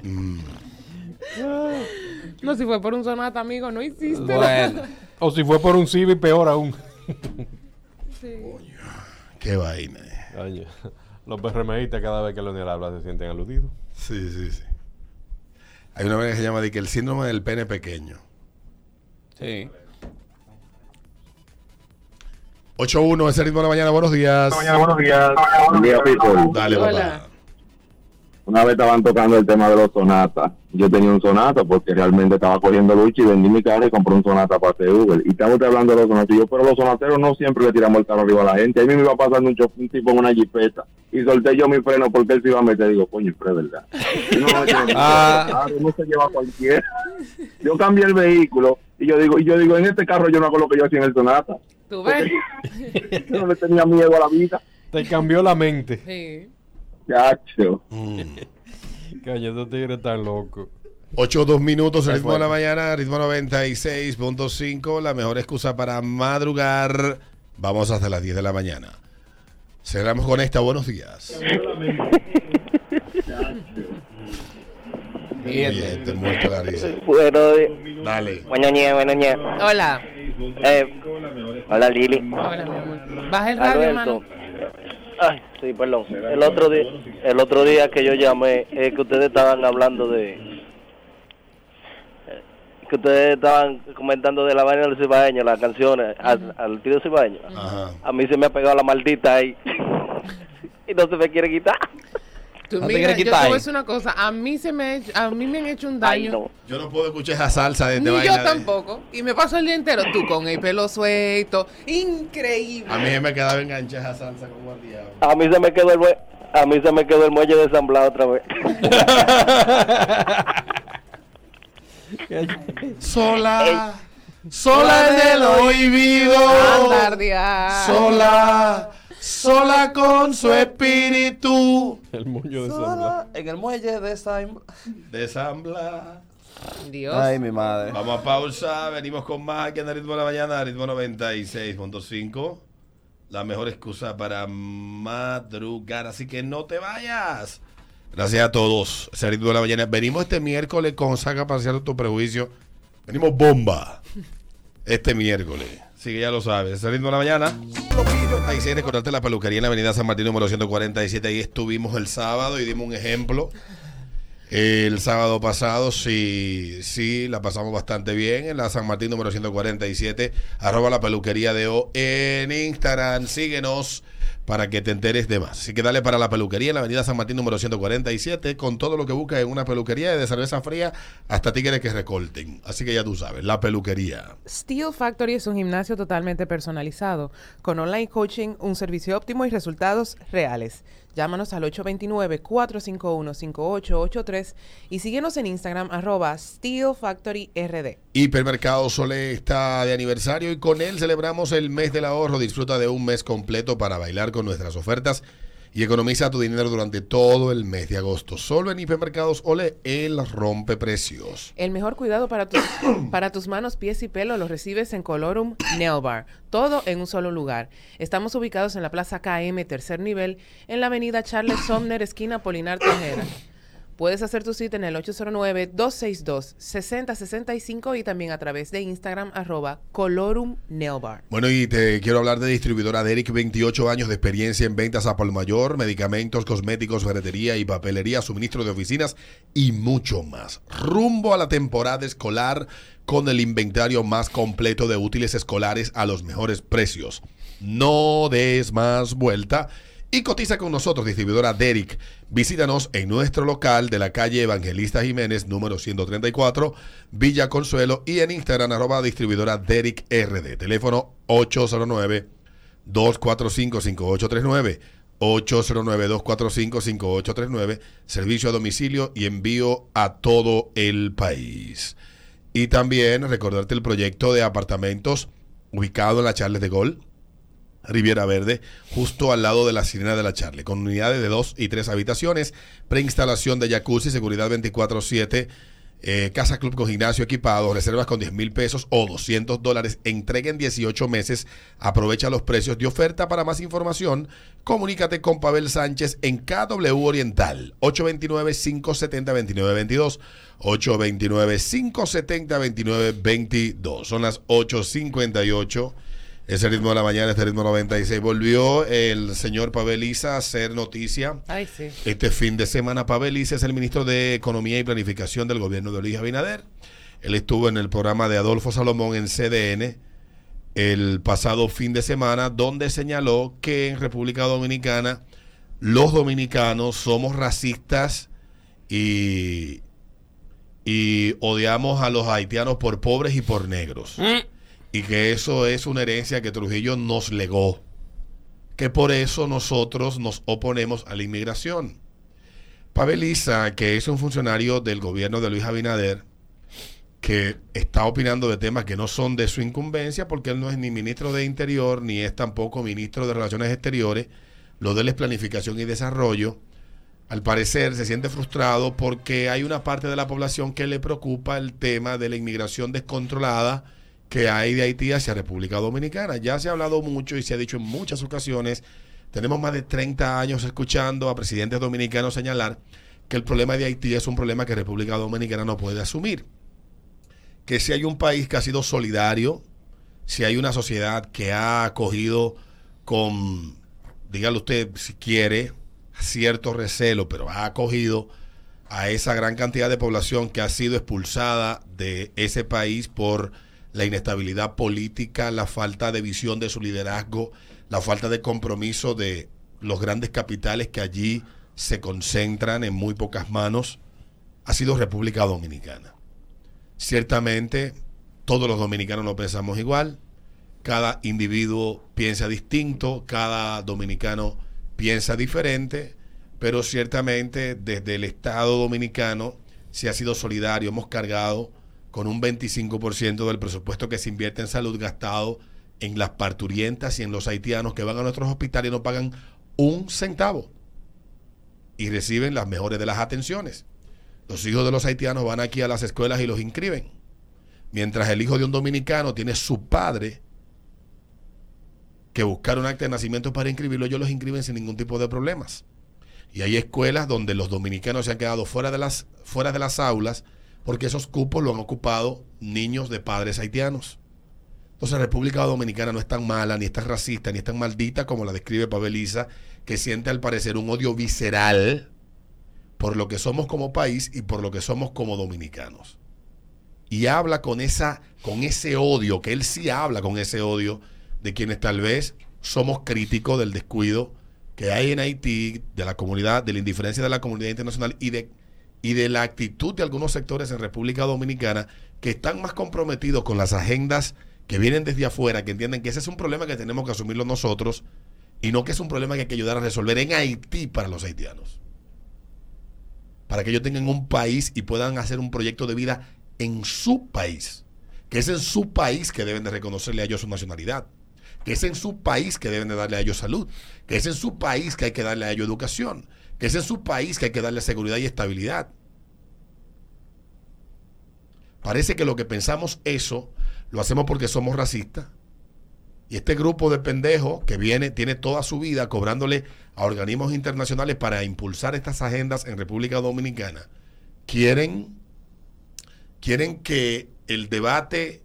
Mm. No, si fue por un sonata, amigo, no hiciste. bueno. O si fue por un Civic, peor aún. Sí. Qué vaina. Coño, Los PRMistas cada vez que Leonel habla se sienten aludidos. Sí, sí, sí. Hay una vaina que se llama de que el síndrome del pene pequeño. Sí. 8-1, ese ritmo de la mañana, buenos días. buenos días. Buen día, people. Dale, Hola. papá. Una vez estaban tocando el tema de los sonatas. Yo tenía un sonata porque realmente estaba cogiendo lucha y vendí mi carro y compré un sonata para hacer Uber. Y estamos hablando de los sonatas. Y yo, pero los sonateros no siempre le tiramos el carro arriba a la gente. A mí me iba pasando un, un tipo en una jipeta y solté yo mi freno porque él se iba a meter. Digo, coño, pero es verdad. Y no, Ah. no se lleva cualquiera. Yo cambié el vehículo y yo digo, y yo digo, en este carro yo no hago lo que yo hacía en el sonata. ¿Tú ves? Yo no le tenía miedo a la vida. Te cambió la mente. Sí. Chacho. Mm. Coño, estos tigres están locos. 8 2 minutos, el ritmo de la mañana, ritmo 96.5, la mejor excusa para madrugar. Vamos hasta las 10 de la mañana. Cerramos con esta, buenos días. Oye, te muerto la risa. Bueno, Dale. bueno, ñe, bueno, ñe. Hola. Eh, hola, Lili. Hola, mi amor. Baja el radio, Alberto. hermano. Ay, sí, perdón. El otro día, el otro día que yo llamé, es que ustedes estaban hablando de que ustedes estaban comentando de la vaina del cibaeño, las canciones al, al tío cibaeño. Ajá. A mí se me ha pegado la maldita ahí y no se me quiere quitar. Tú, No te mira, quieres yo te voy a decir una cosa. A mí, se me, a mí me han hecho un Ay, daño. no. Yo no puedo escuchar esa salsa de Ni vaina yo de- tampoco. Y me paso el día entero tú con el pelo suelto. Increíble. A mí se me quedaba enganchada esa salsa como al diablo. A mí se me quedó el mue- a mí se me quedó el muelle desamblado otra vez. Sola, sola en el oído. Andardear. Sola, sola con su espíritu. El moño de. Sola en el muelle de Simon. Desambla. Dios. Ay, mi madre. Vamos a pausa, venimos con más aquí en el ritmo de la mañana, ritmo 96.5. La mejor excusa para madrugar, así que no te vayas. Gracias a todos. Ese ritmo de la mañana. Venimos este miércoles con Saca Parcial tu prejuicio. Venimos bomba. Este miércoles. Así que ya lo sabes. De la mañana. Ahí sí, recordarte la peluquería en la avenida San Martín número 147. Ahí estuvimos el sábado y dimos un ejemplo. El sábado pasado sí, sí, la pasamos bastante bien en la San Martín número 147, arroba la peluquería de O en Instagram, síguenos para que te enteres de más. Así que dale para la peluquería en la avenida San Martín número 147 con todo lo que buscas en una peluquería de cerveza fría hasta tigres que recorten. Así que ya tú sabes, la peluquería. Steel Factory es un gimnasio totalmente personalizado, con online coaching, un servicio óptimo y resultados reales. Llámanos al 829-451-5883 y síguenos en Instagram arroba Steel Factory RD. Hipermercado Sole está de aniversario y con él celebramos el mes del ahorro. Disfruta de un mes completo para bailar con nuestras ofertas y economiza tu dinero durante todo el mes de agosto. Solo en Hipermercados Ole, el rompe precios. El mejor cuidado para tus, para tus manos, pies y pelo lo recibes en Colorum Nail Bar. Todo en un solo lugar. Estamos ubicados en la Plaza KM, tercer nivel, en la avenida Charles Somner, esquina Polinar Tejera. Puedes hacer tu cita en el 809-262-6065 y también a través de Instagram, arroba Colorum Nail. Bueno, y te quiero hablar de distribuidora Derek, 28 años de experiencia en ventas a por mayor, medicamentos, cosméticos, ferretería y papelería, suministro de oficinas y mucho más. Rumbo a la temporada escolar con el inventario más completo de útiles escolares a los mejores precios. No des más vuelta y cotiza con nosotros, distribuidora Derek. Visítanos en nuestro local de la calle Evangelista Jiménez, número 134, Villa Consuelo, y en Instagram, arroba distribuidora Derek RD. Teléfono 809-245-5839. 809-245-5839. Servicio a domicilio y envío a todo el país. Y también recordarte el proyecto de apartamentos ubicado en la Charles de Gol Riviera Verde, justo al lado de la Sirena de la Charle, con unidades de dos y tres habitaciones, preinstalación de jacuzzi, seguridad 24-7, eh, casa club con gimnasio equipado, reservas con 10 mil pesos o 200 dólares, entrega en 18 meses, aprovecha los precios de oferta. Para más información, comunícate con Pavel Sánchez en KW Oriental, 829-570-2922, 829-570-2922. Son las 8.58. Ese ritmo de la mañana, este ritmo 96. Volvió el señor Paveliza a hacer noticia. Ay, sí. Este fin de semana, Paveliza es el ministro de Economía y Planificación del gobierno de Luis Abinader. Él estuvo en el programa de Adolfo Salomón en CDN el pasado fin de semana, donde señaló que en República Dominicana los dominicanos somos racistas y, y odiamos a los haitianos por pobres y por negros. Y que eso es una herencia que Trujillo nos legó. Que por eso nosotros nos oponemos a la inmigración. Paveliza, que es un funcionario del gobierno de Luis Abinader, que está opinando de temas que no son de su incumbencia, porque él no es ni ministro de Interior, ni es tampoco ministro de Relaciones Exteriores, lo de él es planificación y desarrollo. Al parecer se siente frustrado porque hay una parte de la población que le preocupa el tema de la inmigración descontrolada que hay de Haití hacia República Dominicana. Ya se ha hablado mucho y se ha dicho en muchas ocasiones, tenemos más de 30 años escuchando a presidentes dominicanos señalar que el problema de Haití es un problema que República Dominicana no puede asumir. Que si hay un país que ha sido solidario, si hay una sociedad que ha acogido con, dígale usted si quiere, cierto recelo, pero ha acogido a esa gran cantidad de población que ha sido expulsada de ese país por la inestabilidad política, la falta de visión de su liderazgo, la falta de compromiso de los grandes capitales que allí se concentran en muy pocas manos, ha sido República Dominicana. Ciertamente, todos los dominicanos no pensamos igual, cada individuo piensa distinto, cada dominicano piensa diferente, pero ciertamente desde el Estado dominicano se ha sido solidario, hemos cargado con un 25% del presupuesto que se invierte en salud gastado en las parturientas y en los haitianos que van a nuestros hospitales y no pagan un centavo y reciben las mejores de las atenciones. Los hijos de los haitianos van aquí a las escuelas y los inscriben. Mientras el hijo de un dominicano tiene su padre que buscar un acta de nacimiento para inscribirlo, ellos los inscriben sin ningún tipo de problemas. Y hay escuelas donde los dominicanos se han quedado fuera de las, fuera de las aulas porque esos cupos lo han ocupado niños de padres haitianos. Entonces, República Dominicana no es tan mala, ni es tan racista, ni es tan maldita como la describe Paveliza, que siente al parecer un odio visceral por lo que somos como país y por lo que somos como dominicanos. Y habla con, esa, con ese odio, que él sí habla con ese odio de quienes tal vez somos críticos del descuido que hay en Haití, de la comunidad, de la indiferencia de la comunidad internacional y de y de la actitud de algunos sectores en República Dominicana que están más comprometidos con las agendas que vienen desde afuera, que entienden que ese es un problema que tenemos que asumirlo nosotros y no que es un problema que hay que ayudar a resolver en Haití para los haitianos. Para que ellos tengan un país y puedan hacer un proyecto de vida en su país. Que es en su país que deben de reconocerle a ellos su nacionalidad. Que es en su país que deben de darle a ellos salud. Que es en su país que hay que darle a ellos educación que es en su país que hay que darle seguridad y estabilidad. Parece que lo que pensamos eso lo hacemos porque somos racistas. Y este grupo de pendejos que viene, tiene toda su vida cobrándole a organismos internacionales para impulsar estas agendas en República Dominicana, quieren, quieren que el debate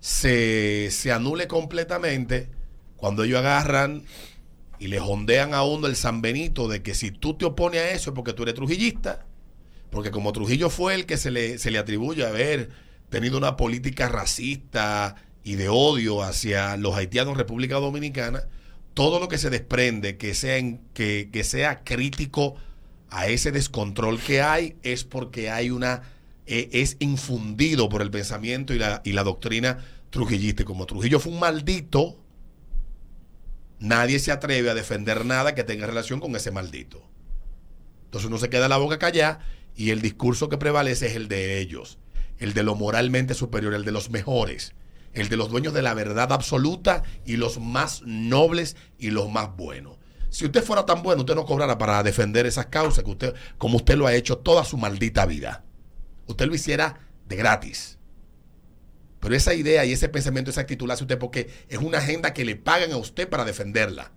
se, se anule completamente cuando ellos agarran y le jondean a uno el San Benito de que si tú te opones a eso es porque tú eres trujillista, porque como Trujillo fue el que se le, se le atribuye haber tenido una política racista y de odio hacia los haitianos en República Dominicana, todo lo que se desprende que sea, que, que sea crítico a ese descontrol que hay es porque hay una eh, es infundido por el pensamiento y la, y la doctrina trujillista. Como Trujillo fue un maldito, nadie se atreve a defender nada que tenga relación con ese maldito. Entonces uno se queda la boca callada y el discurso que prevalece es el de ellos, el de lo moralmente superior, el de los mejores, el de los dueños de la verdad absoluta y los más nobles y los más buenos. Si usted fuera tan bueno, usted no cobrara para defender esas causas que usted, como usted lo ha hecho toda su maldita vida. Usted lo hiciera de gratis. Pero esa idea y ese pensamiento, esa actitud la usted porque es una agenda que le pagan a usted para defenderla.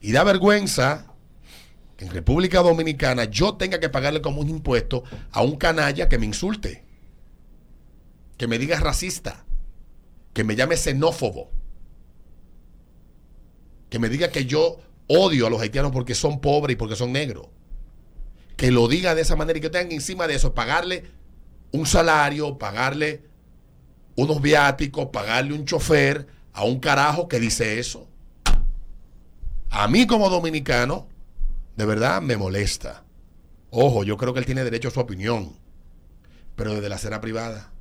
Y da vergüenza que en República Dominicana yo tenga que pagarle como un impuesto a un canalla que me insulte, que me diga racista, que me llame xenófobo, que me diga que yo odio a los haitianos porque son pobres y porque son negros. Que lo diga de esa manera y que tengan encima de eso pagarle un salario, pagarle unos viáticos, pagarle un chofer a un carajo que dice eso. A mí como dominicano, de verdad me molesta. Ojo, yo creo que él tiene derecho a su opinión, pero desde la esfera privada.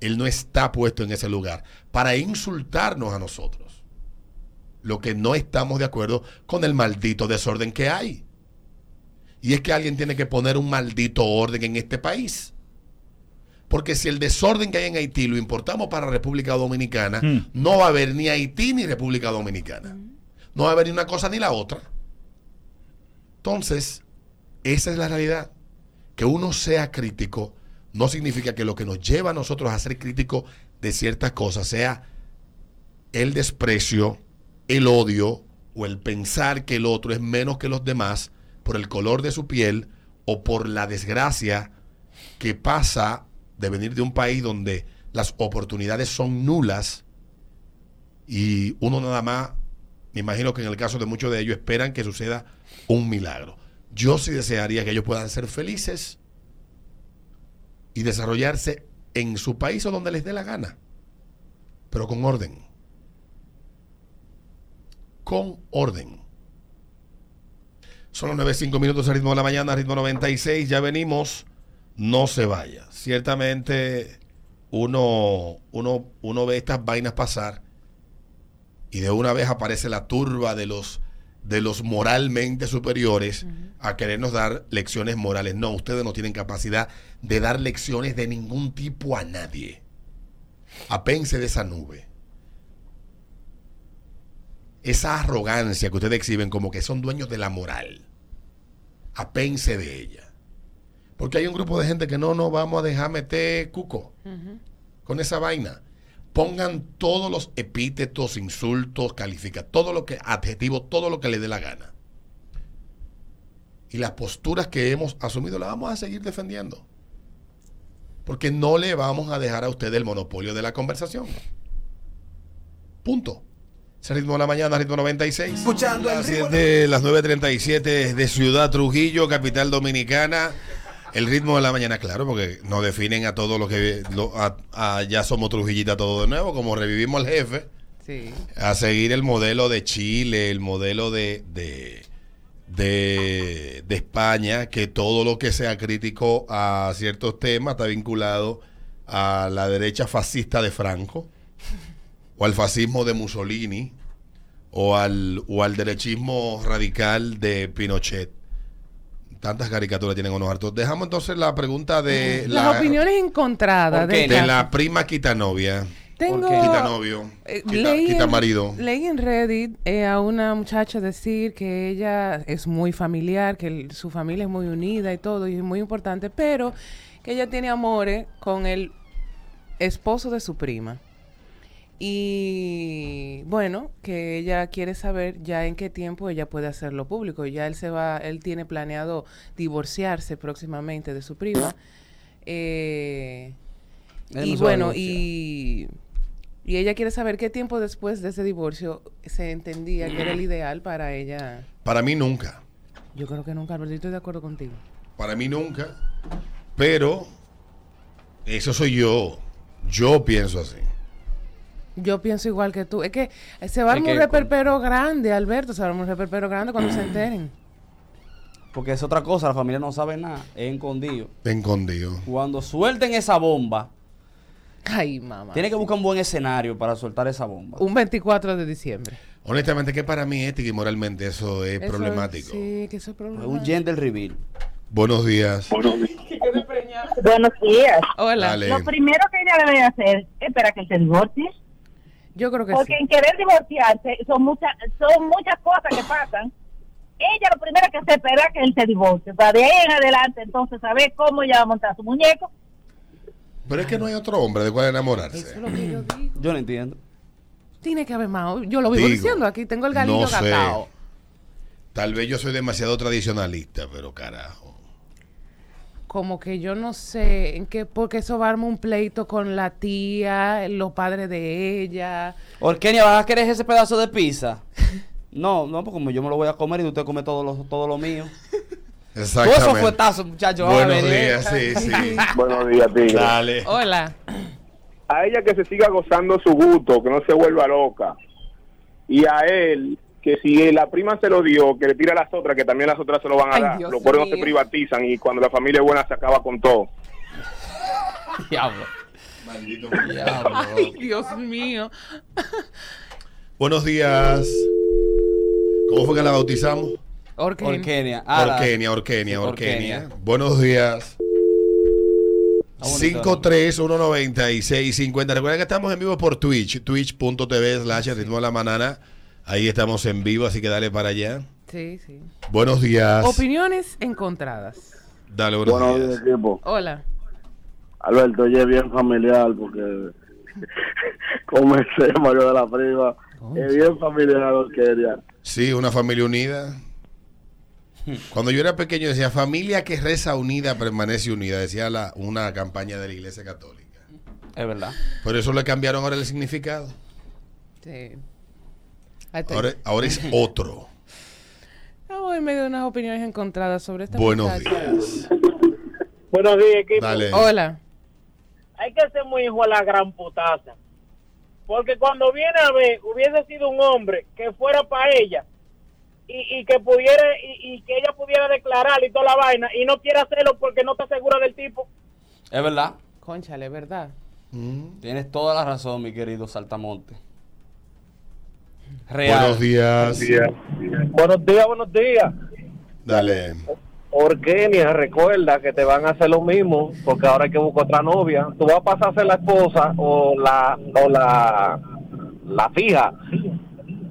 Él no está puesto en ese lugar para insultarnos a nosotros. Lo que no estamos de acuerdo con el maldito desorden que hay. Y es que alguien tiene que poner un maldito orden en este país. Porque si el desorden que hay en Haití lo importamos para República Dominicana, Hmm. no va a haber ni Haití ni República Dominicana. No va a haber ni una cosa ni la otra. Entonces, esa es la realidad. Que uno sea crítico no significa que lo que nos lleva a nosotros a ser críticos de ciertas cosas sea el desprecio, el odio o el pensar que el otro es menos que los demás por el color de su piel o por la desgracia que pasa de venir de un país donde las oportunidades son nulas y uno nada más, me imagino que en el caso de muchos de ellos esperan que suceda un milagro. Yo sí desearía que ellos puedan ser felices y desarrollarse en su país o donde les dé la gana, pero con orden. Con orden. Son los 9.05 minutos ritmo de la mañana, ritmo 96, ya venimos, no se vaya. Ciertamente uno, uno, uno ve estas vainas pasar y de una vez aparece la turba de los de los moralmente superiores a querernos dar lecciones morales. No, ustedes no tienen capacidad de dar lecciones de ningún tipo a nadie. Apense de esa nube. Esa arrogancia que ustedes exhiben como que son dueños de la moral. Apense de ella. Porque hay un grupo de gente que no nos vamos a dejar meter cuco con esa vaina. Pongan todos los epítetos, insultos, califica, todo lo que, adjetivo, todo lo que le dé la gana. Y las posturas que hemos asumido las vamos a seguir defendiendo. Porque no le vamos a dejar a usted el monopolio de la conversación. Punto. Ese ritmo de la mañana, ritmo 96. Escuchando el Las ritmo siete, las 9.37 de Ciudad Trujillo, capital dominicana. El ritmo de la mañana, claro, porque nos definen a todos los que lo- a- a- ya somos Trujillita todo de nuevo, como revivimos al jefe, Sí. a seguir el modelo de Chile, el modelo de, de, de, de España, que todo lo que sea crítico a ciertos temas está vinculado a la derecha fascista de Franco, o al fascismo de Mussolini, o al, o al derechismo radical de Pinochet. Tantas caricaturas tienen unos hartos. Dejamos entonces la pregunta de Las la, opiniones encontradas de caso. la prima quitanovia. Tengo, Quita novio. eh, Quita, leí, quita en, marido. leí en Reddit eh, a una muchacha decir que ella es muy familiar, que el- su familia es muy unida y todo, y es muy importante, pero que ella tiene amores con el esposo de su prima. Y bueno, que ella quiere saber ya en qué tiempo ella puede hacerlo público. Ya él se va, él tiene planeado divorciarse próximamente de su prima. Eh, y no bueno, y, y ella quiere saber qué tiempo después de ese divorcio se entendía que era el ideal para ella. Para mí nunca. Yo creo que nunca, Alberto, yo estoy de acuerdo contigo. Para mí nunca. Pero eso soy yo. Yo pienso así. Yo pienso igual que tú. Es que se va a un reperpero grande, Alberto. Se va a armar un reperpero grande cuando se enteren. Porque es otra cosa, la familia no sabe nada, es escondido. Escondido. Cuando suelten esa bomba, Ay, mamá. tiene que buscar un buen escenario para soltar esa bomba. Un 24 de diciembre. Honestamente, que para mí ética y moralmente eso es Eso problemático. Sí, que eso es problemático. Un gender reveal. Buenos días. Buenos días. Hola. Dale. Lo primero que ella debe hacer es esperar que se divorcie. Yo creo que Porque sí. en querer divorciarse son muchas son muchas cosas que pasan. Ella lo primero que se espera es que él se divorcie. Para de ahí en adelante, entonces, saber cómo ella va a montar su muñeco. Pero es que no hay otro hombre de cual enamorarse. Eso es lo que yo digo. Yo no entiendo. Tiene que haber más. Yo lo vivo Digo, diciendo. Aquí tengo el galillo no sé. Tal vez yo soy demasiado tradicionalista, pero carajo. Como que yo no sé en qué, porque eso va a armar un pleito con la tía, los padres de ella. Orkenia, ¿vas a querer ese pedazo de pizza? No, no, porque como yo me lo voy a comer y usted come todo lo, todo lo mío. Todo eso Exactamente. fuetazo, muchachos. Buenos venir. días, sí, sí. Buenos días, Tigre. Dale. Hola. A ella que se siga gozando su gusto, que no se vuelva loca. Y a él, que si la prima se lo dio, que le tira a las otras, que también las otras se lo van a Ay, dar. Dios Los no se privatizan y cuando la familia es buena se acaba con todo. Diablo. Maldito. Ay, Dios mío. Buenos días. ¿Cómo fue que la bautizamos? Orken. Orkenia. Ah, la- Orkenia, Orkenia, Orkenia. Orkenia. Buenos días. Ah, bonito, 5319650. Recuerden que estamos en vivo por Twitch, twitch.tv slash ritmo de la manana. Ahí estamos en vivo, así que dale para allá. Sí, sí. Buenos días. Opiniones encontradas. Dale, buenos Buenos días. Hola. Alberto, oye, bien familiar porque comencé Mario de la Prima. Es bien familiar, quería. Sí, una familia unida. Cuando yo era pequeño decía, familia que reza unida permanece unida, decía la, una campaña de la Iglesia Católica. Es verdad. Por eso le cambiaron ahora el significado. Sí. Ahora, ahora es otro. Estamos en medio de unas opiniones encontradas sobre esta Buenos muchacha. días. Buenos días, equipo. Dale. Hola. Hay que ser muy hijo de la gran putaza. Porque cuando viene a ver, hubiese sido un hombre que fuera para ella y, y que pudiera y, y que ella pudiera declarar y toda la vaina y no quiere hacerlo porque no está segura del tipo. Es verdad. Conchale, ¿verdad? Mm. Tienes toda la razón, mi querido Saltamonte. Real. Buenos días. Buenos días, buenos días. Dale. Orkenia, recuerda que te van a hacer lo mismo, porque ahora hay que buscar otra novia. Tú vas a pasar a ser la esposa o la o la, la fija.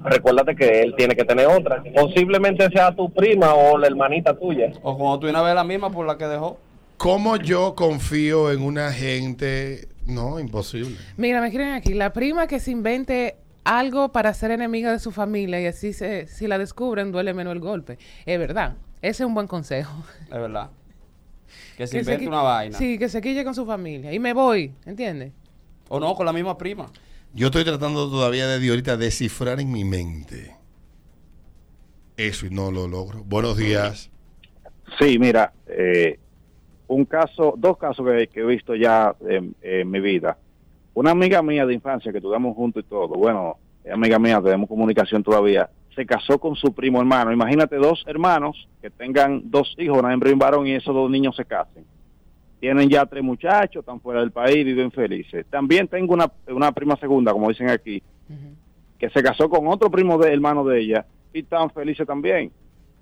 Recuérdate que él tiene que tener otra. Posiblemente sea tu prima o la hermanita tuya. O cuando tú una vez la misma por la que dejó. ¿Cómo yo confío en una gente? No, imposible. Mira, me escriben aquí. La prima que se invente algo para ser enemiga de su familia y así se, si la descubren duele menos el golpe. Es verdad. Ese es un buen consejo. Es verdad. Que se Que invente una vaina. Sí, que se quille con su familia. Y me voy, ¿entiendes? O no, con la misma prima. Yo estoy tratando todavía de ahorita descifrar en mi mente eso y no lo logro. Buenos días. Sí, mira, eh, un caso, dos casos que, que he visto ya en, en mi vida. Una amiga mía de infancia que estudiamos juntos y todo, bueno, es amiga mía, tenemos comunicación todavía, se casó con su primo hermano. Imagínate dos hermanos que tengan dos hijos, una hembra y un varón, y esos dos niños se casen. Tienen ya tres muchachos, están fuera del país, viven felices. También tengo una, una prima segunda, como dicen aquí, que se casó con otro primo de hermano de ella y están felices también.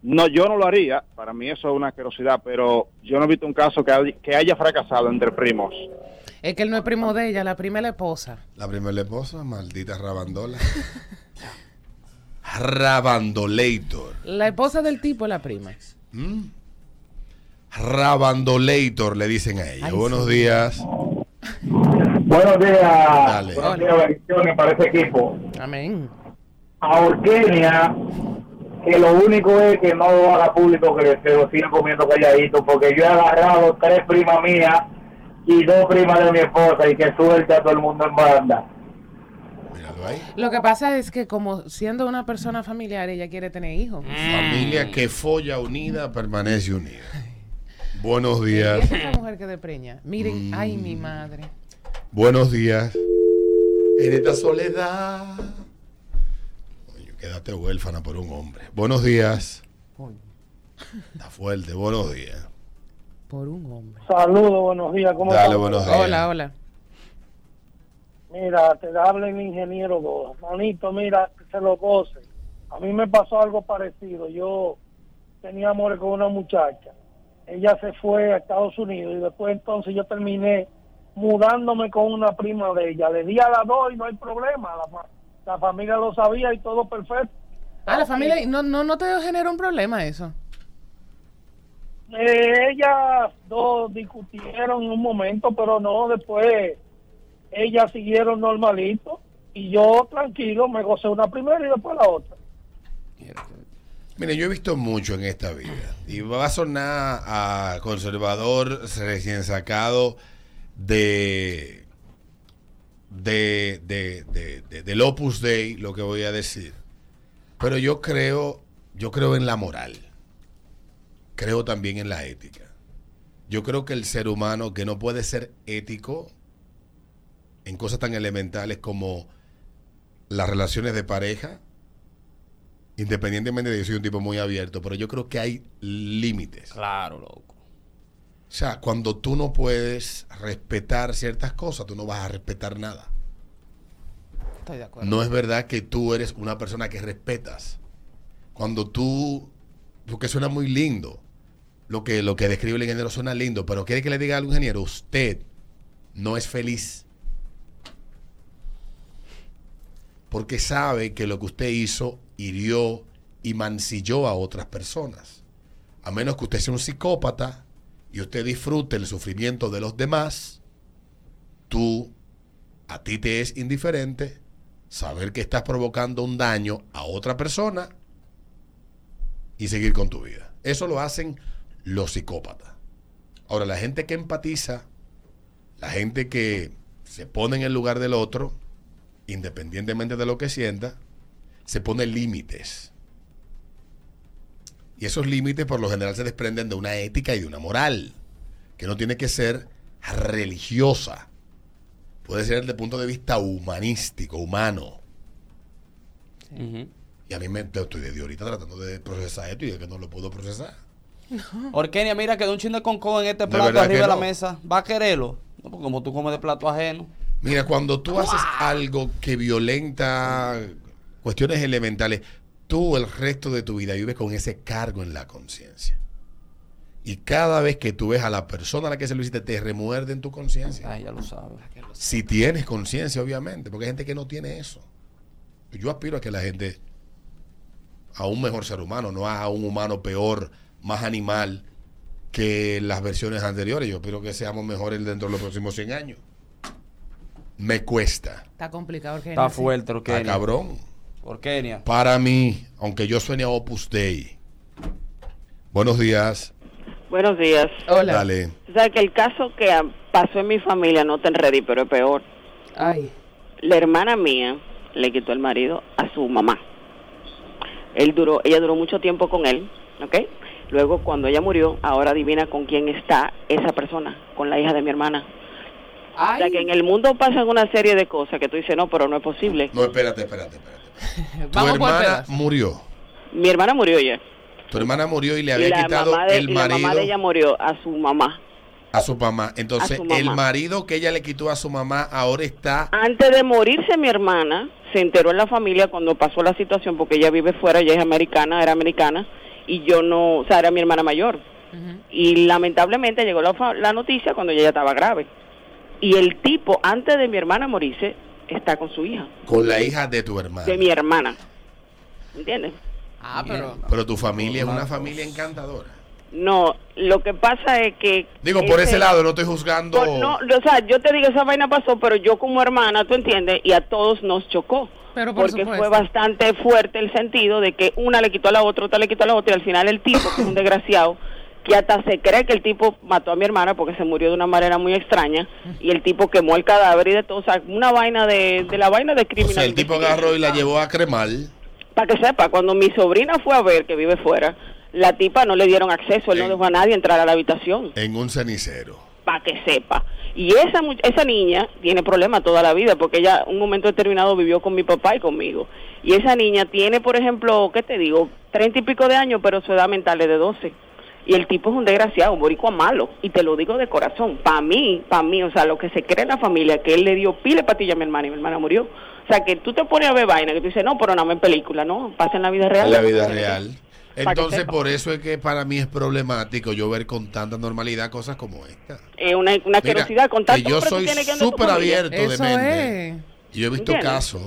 No, yo no lo haría, para mí eso es una asquerosidad, pero yo no he visto un caso que, hay- que haya fracasado entre primos. Es que él no es primo de ella, la prima es la esposa. La primera esposa, maldita rabandola. Rabandolator. La esposa del tipo es la prima. ¿Mm? Rabandolator le dicen a ella. Buenos días. Buenos días. Dale. Buenos días, bendiciones para ese equipo. Amén. A Orkenia, que lo único es que no haga público, que se lo siga comiendo calladito, porque yo he agarrado tres primas mías y dos primas de mi esposa y que suelte a todo el mundo en banda. Lo que pasa es que como siendo una persona familiar, ella quiere tener hijos. Familia que folla unida permanece unida. Buenos días. esa mujer que depreña. Miren, ay, mi madre. Buenos días. En esta soledad. Coño, quédate huérfana por un hombre. Buenos días. Está fuerte. Buenos días. Por un hombre. Saludos, buenos días. ¿Cómo Dale, buenos días. Hola, hola. Mira, te habla el ingeniero Goa. Manito, mira, que se lo goce. A mí me pasó algo parecido. Yo tenía amores con una muchacha ella se fue a Estados Unidos y después entonces yo terminé mudándome con una prima de ella. Le di a las dos y no hay problema. La, la familia lo sabía y todo perfecto. Ah, la familia, no, no, no te generó un problema eso. Eh, ellas dos discutieron un momento, pero no, después ellas siguieron normalito y yo tranquilo me gocé una primera y después la otra. Mire, yo he visto mucho en esta vida y va a sonar a conservador recién sacado de, de, de, de- de- del Opus Dei, lo que voy a decir. Pero yo creo, yo creo en la moral. Creo también en la ética. Yo creo que el ser humano que no puede ser ético en cosas tan elementales como las relaciones de pareja, independientemente de que yo soy un tipo muy abierto, pero yo creo que hay límites. Claro, loco. O sea, cuando tú no puedes respetar ciertas cosas, tú no vas a respetar nada. Estoy de acuerdo. No es verdad que tú eres una persona que respetas. Cuando tú, porque suena muy lindo, lo que, lo que describe el ingeniero suena lindo, pero quiere que le diga al ingeniero, usted no es feliz. Porque sabe que lo que usted hizo hirió y mancilló a otras personas. A menos que usted sea un psicópata y usted disfrute el sufrimiento de los demás, tú, a ti te es indiferente saber que estás provocando un daño a otra persona y seguir con tu vida. Eso lo hacen los psicópatas. Ahora, la gente que empatiza, la gente que se pone en el lugar del otro, independientemente de lo que sienta, se pone límites. Y esos límites por lo general se desprenden de una ética y de una moral, que no tiene que ser religiosa. Puede ser desde el punto de vista humanístico, humano. Y a mí me estoy desde ahorita tratando de procesar esto y de que no lo puedo procesar. Orkenia, mira, quedó un chin de concón en este plato arriba de la no. mesa. ¿Va a quererlo? No, porque como tú comes de plato ajeno. Mira, cuando tú haces algo que violenta cuestiones elementales, tú el resto de tu vida vives con ese cargo en la conciencia. Y cada vez que tú ves a la persona a la que se lo hiciste, te remuerde en tu conciencia. Ay, ya lo sabes. Si tienes conciencia, obviamente, porque hay gente que no tiene eso. Yo aspiro a que la gente, a un mejor ser humano, no a un humano peor, más animal que las versiones anteriores. Yo espero que seamos mejores dentro de los próximos 100 años. Me cuesta. Está complicado. Orgenia, Está fuerte, Orkenia. Está cabrón. Orkenia. Para mí, aunque yo suene a Opus Dei. Buenos días. Buenos días. Dale. O sea, que el caso que pasó en mi familia no tan ready, pero es peor. Ay. La hermana mía le quitó el marido a su mamá. Él duró, ella duró mucho tiempo con él, ¿ok? Luego, cuando ella murió, ahora adivina con quién está esa persona, con la hija de mi hermana. O sea, que en el mundo pasan una serie de cosas que tú dices, no, pero no es posible. No, espérate, espérate, espérate. Tu hermana murió. Mi hermana murió ya. Tu hermana murió y le Y había la, quitado mamá de, el y la mamá marido de ella murió a su mamá. a su mamá. Entonces, A su mamá. el marido que ella le quitó a su mamá ahora está. Antes de morirse mi hermana, se enteró en la familia cuando pasó la situación, porque ella vive fuera, ella es americana, era americana, y yo no, o sea, era mi hermana mayor. Y lamentablemente llegó la, fa- la noticia cuando ella ya estaba grave. Y el tipo, antes de mi hermana morirse, está con su hija, con la hija de tu hermana. de mi hermana. ¿Entiendes? Ah, pero. Pero tu familia es una familia encantadora. No, lo que pasa es que... Digo, por ese lado no estoy juzgando. Por- no, o sea, yo te digo, esa vaina pasó, pero yo como hermana, tú entiendes, y a todos nos chocó. Pero por porque supuesto. fue bastante fuerte el sentido de que una le quitó a la otra, otra le quitó a la otra, y al final el tipo, que es un desgraciado, que hasta se cree que el tipo mató a mi hermana porque se murió de una manera muy extraña, y el tipo quemó el cadáver y de todo, o sea, una vaina de, de la vaina de O criminal. sea, el tipo agarró y la llevó a cremar. Para que sepa, cuando mi sobrina fue a ver, que vive fuera, la tipa no le dieron acceso, él no dejó a nadie entrar a la habitación En un cenicero. para que sepa. Y esa esa niña tiene problemas toda la vida porque ella un momento determinado vivió con mi papá y conmigo. Y esa niña tiene, por ejemplo, ¿qué te digo? Treinta y pico de años, pero su edad mental es de 12. Y el tipo es un desgraciado, un boricua malo. Y te lo digo de corazón. Para mí, para mí, o sea, lo que se cree en la familia, que él le dio pile patilla a mi hermana y mi hermana murió. O sea, que tú te pones a ver vaina, que tú dices, no, pero no en película, no, pasa en la vida real. En la vida real. Entonces, por eso es que para mí es problemático yo ver con tanta normalidad cosas como esta. Eh, una, una Mira, con que tanto yo soy súper abierto de mente. es. Y Yo he visto ¿Entiendes? casos.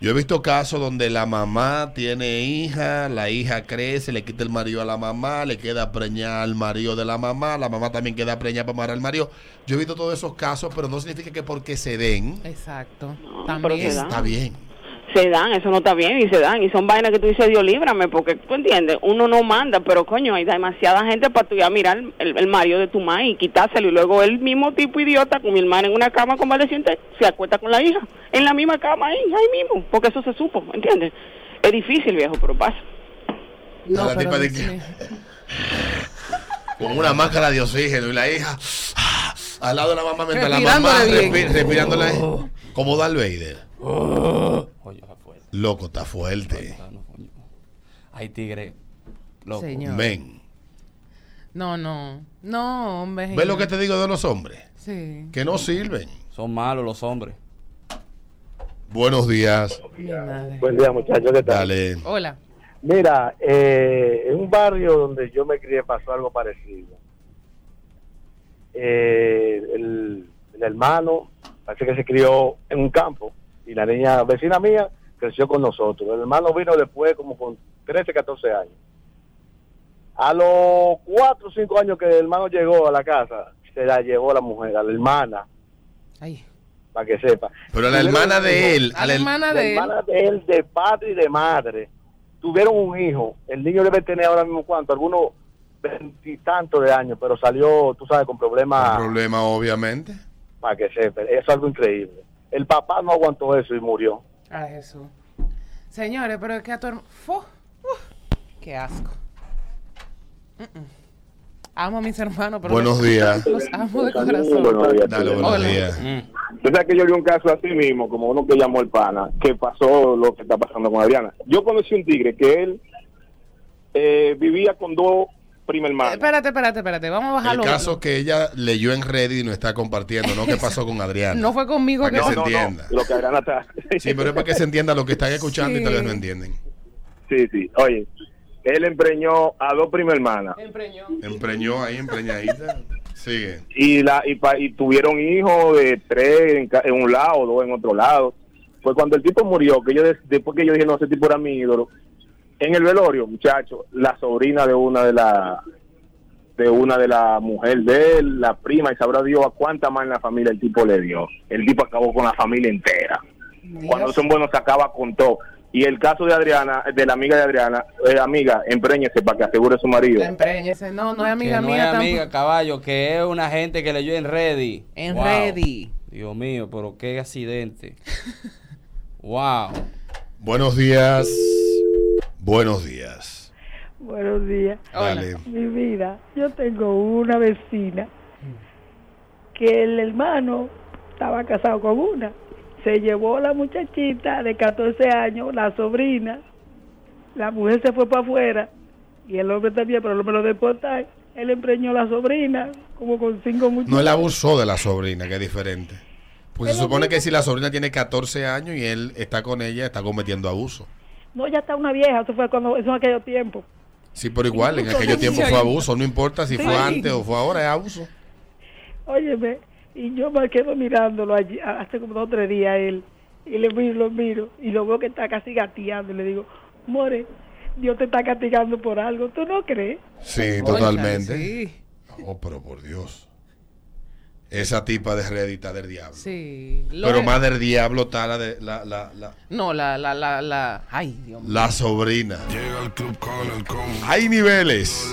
Yo he visto casos donde la mamá tiene hija, la hija crece, le quita el marido a la mamá, le queda preñada al marido de la mamá, la mamá también queda preñada para amar al marido. Yo he visto todos esos casos, pero no significa que porque se den, Exacto. pero También. está bien. Se dan, eso no está bien y se dan. Y son vainas que tú dices, Dios líbrame, porque tú entiendes, uno no manda, pero coño, hay demasiada gente para tú ir a mirar el, el marido de tu madre y quitárselo. Y luego el mismo tipo idiota con mi hermana en una cama convaleciente se acuesta con la hija. En la misma cama, ahí, ahí mismo, porque eso se supo, ¿entiendes? Es difícil, viejo, pero pasa. No, la pero tipa de Dios que- mío. con una máscara de oxígeno y la hija al lado de la mamá mientras la mamá respi- respirándole como Darth Vader. Loco, está fuerte. Hay tigre. Loco. Señor. Ven. No, no. No, hombre. ¿Ves lo que te digo de los hombres? Sí. Que no sirven. Son malos los hombres. Buenos días. Buen día, muchachos. ¿Qué tal? Dale. Hola. Mira, eh, en un barrio donde yo me crié pasó algo parecido. Eh, el, el hermano parece que se crió en un campo y la niña vecina mía creció con nosotros. El hermano vino después como con 13, 14 años. A los 4 o 5 años que el hermano llegó a la casa, se la llevó la mujer, a la hermana, Ay. para que sepa. Pero a la hermana de él, a la hermana de él. hermana de él, de padre y de madre, tuvieron un hijo. El niño debe tener ahora mismo cuánto, algunos veintitantos de años, pero salió, tú sabes, con problemas, problema obviamente. para que sepa. Eso es algo increíble. El papá no aguantó eso y murió. Ay, Jesús. Señores, pero es que a tu hermano. Qué asco. Amo a mis hermanos, pero. Buenos los- días. Los amo de corazón. Buenos días. Dale, buenos Hola. días. Tú sabes que yo vi un caso así mismo, como uno que llamó el pana, que pasó lo que está pasando con Adriana. Yo conocí un tigre que él eh, vivía con dos prima hermanas. Espérate, espérate, espérate. Vamos a El bajarlo. caso que ella leyó en Reddit y no está compartiendo, ¿no? ¿Qué pasó con Adriana? No fue conmigo Para que que se No, no, entienda. lo que Adriana está... Sí, pero es para que se entienda lo que están escuchando y tal vez no entienden. Sí, sí. Oye, él empreñó a dos prima hermanas Empreñó ahí, empreñadita. Sigue. y la y, pa- y tuvieron hijos de tres en, ca- en un lado, dos en otro lado. Pues cuando el tipo murió, que yo des- después que yo dije, no, ese tipo era mi ídolo, en el velorio, muchacho, la sobrina de una de la de una de la mujer de él, la prima, y sabrá Dios a cuánta más en la familia el tipo le dio. El tipo acabó con la familia entera. Cuando son buenos se acaba con todo. Y el caso de Adriana, de la amiga de Adriana, eh, amiga, empréñese para que asegure su marido. Empreñese. No, no es amiga que no mía es amiga, tampoco. caballo, que es una gente que leyó en Reddit. En Wow. Reddit. Dios mío, pero qué accidente. wow. Buenos días. Buenos días. Buenos días. Dale. Mi vida, yo tengo una vecina que el hermano estaba casado con una. Se llevó la muchachita de 14 años, la sobrina. La mujer se fue para afuera y el hombre también, pero el hombre lo deportaron. Él empreñó a la sobrina como con cinco muchachos. No él abusó de la sobrina, que es diferente. Pues se supone que si la sobrina tiene 14 años y él está con ella, está cometiendo abuso. No, ya está una vieja, eso fue cuando, eso en aquel tiempo. Sí, pero igual, en aquello tiempo fue abuso, no importa si fue Sí. antes o fue ahora, es abuso. Óyeme, y yo me quedo mirándolo allí, hace como dos o tres días él, y le miro, lo miro, y lo veo que está casi gateando, y le digo, More, Dios te está castigando por algo, ¿tú no crees? Sí, totalmente. Oh, pero por Dios. Esa tipa de Reddit está del diablo. Sí. Lo Pero más del diablo está la de la, la, la, No, la, la, la, la. Ay, Dios mío. la sobrina. Hay niveles.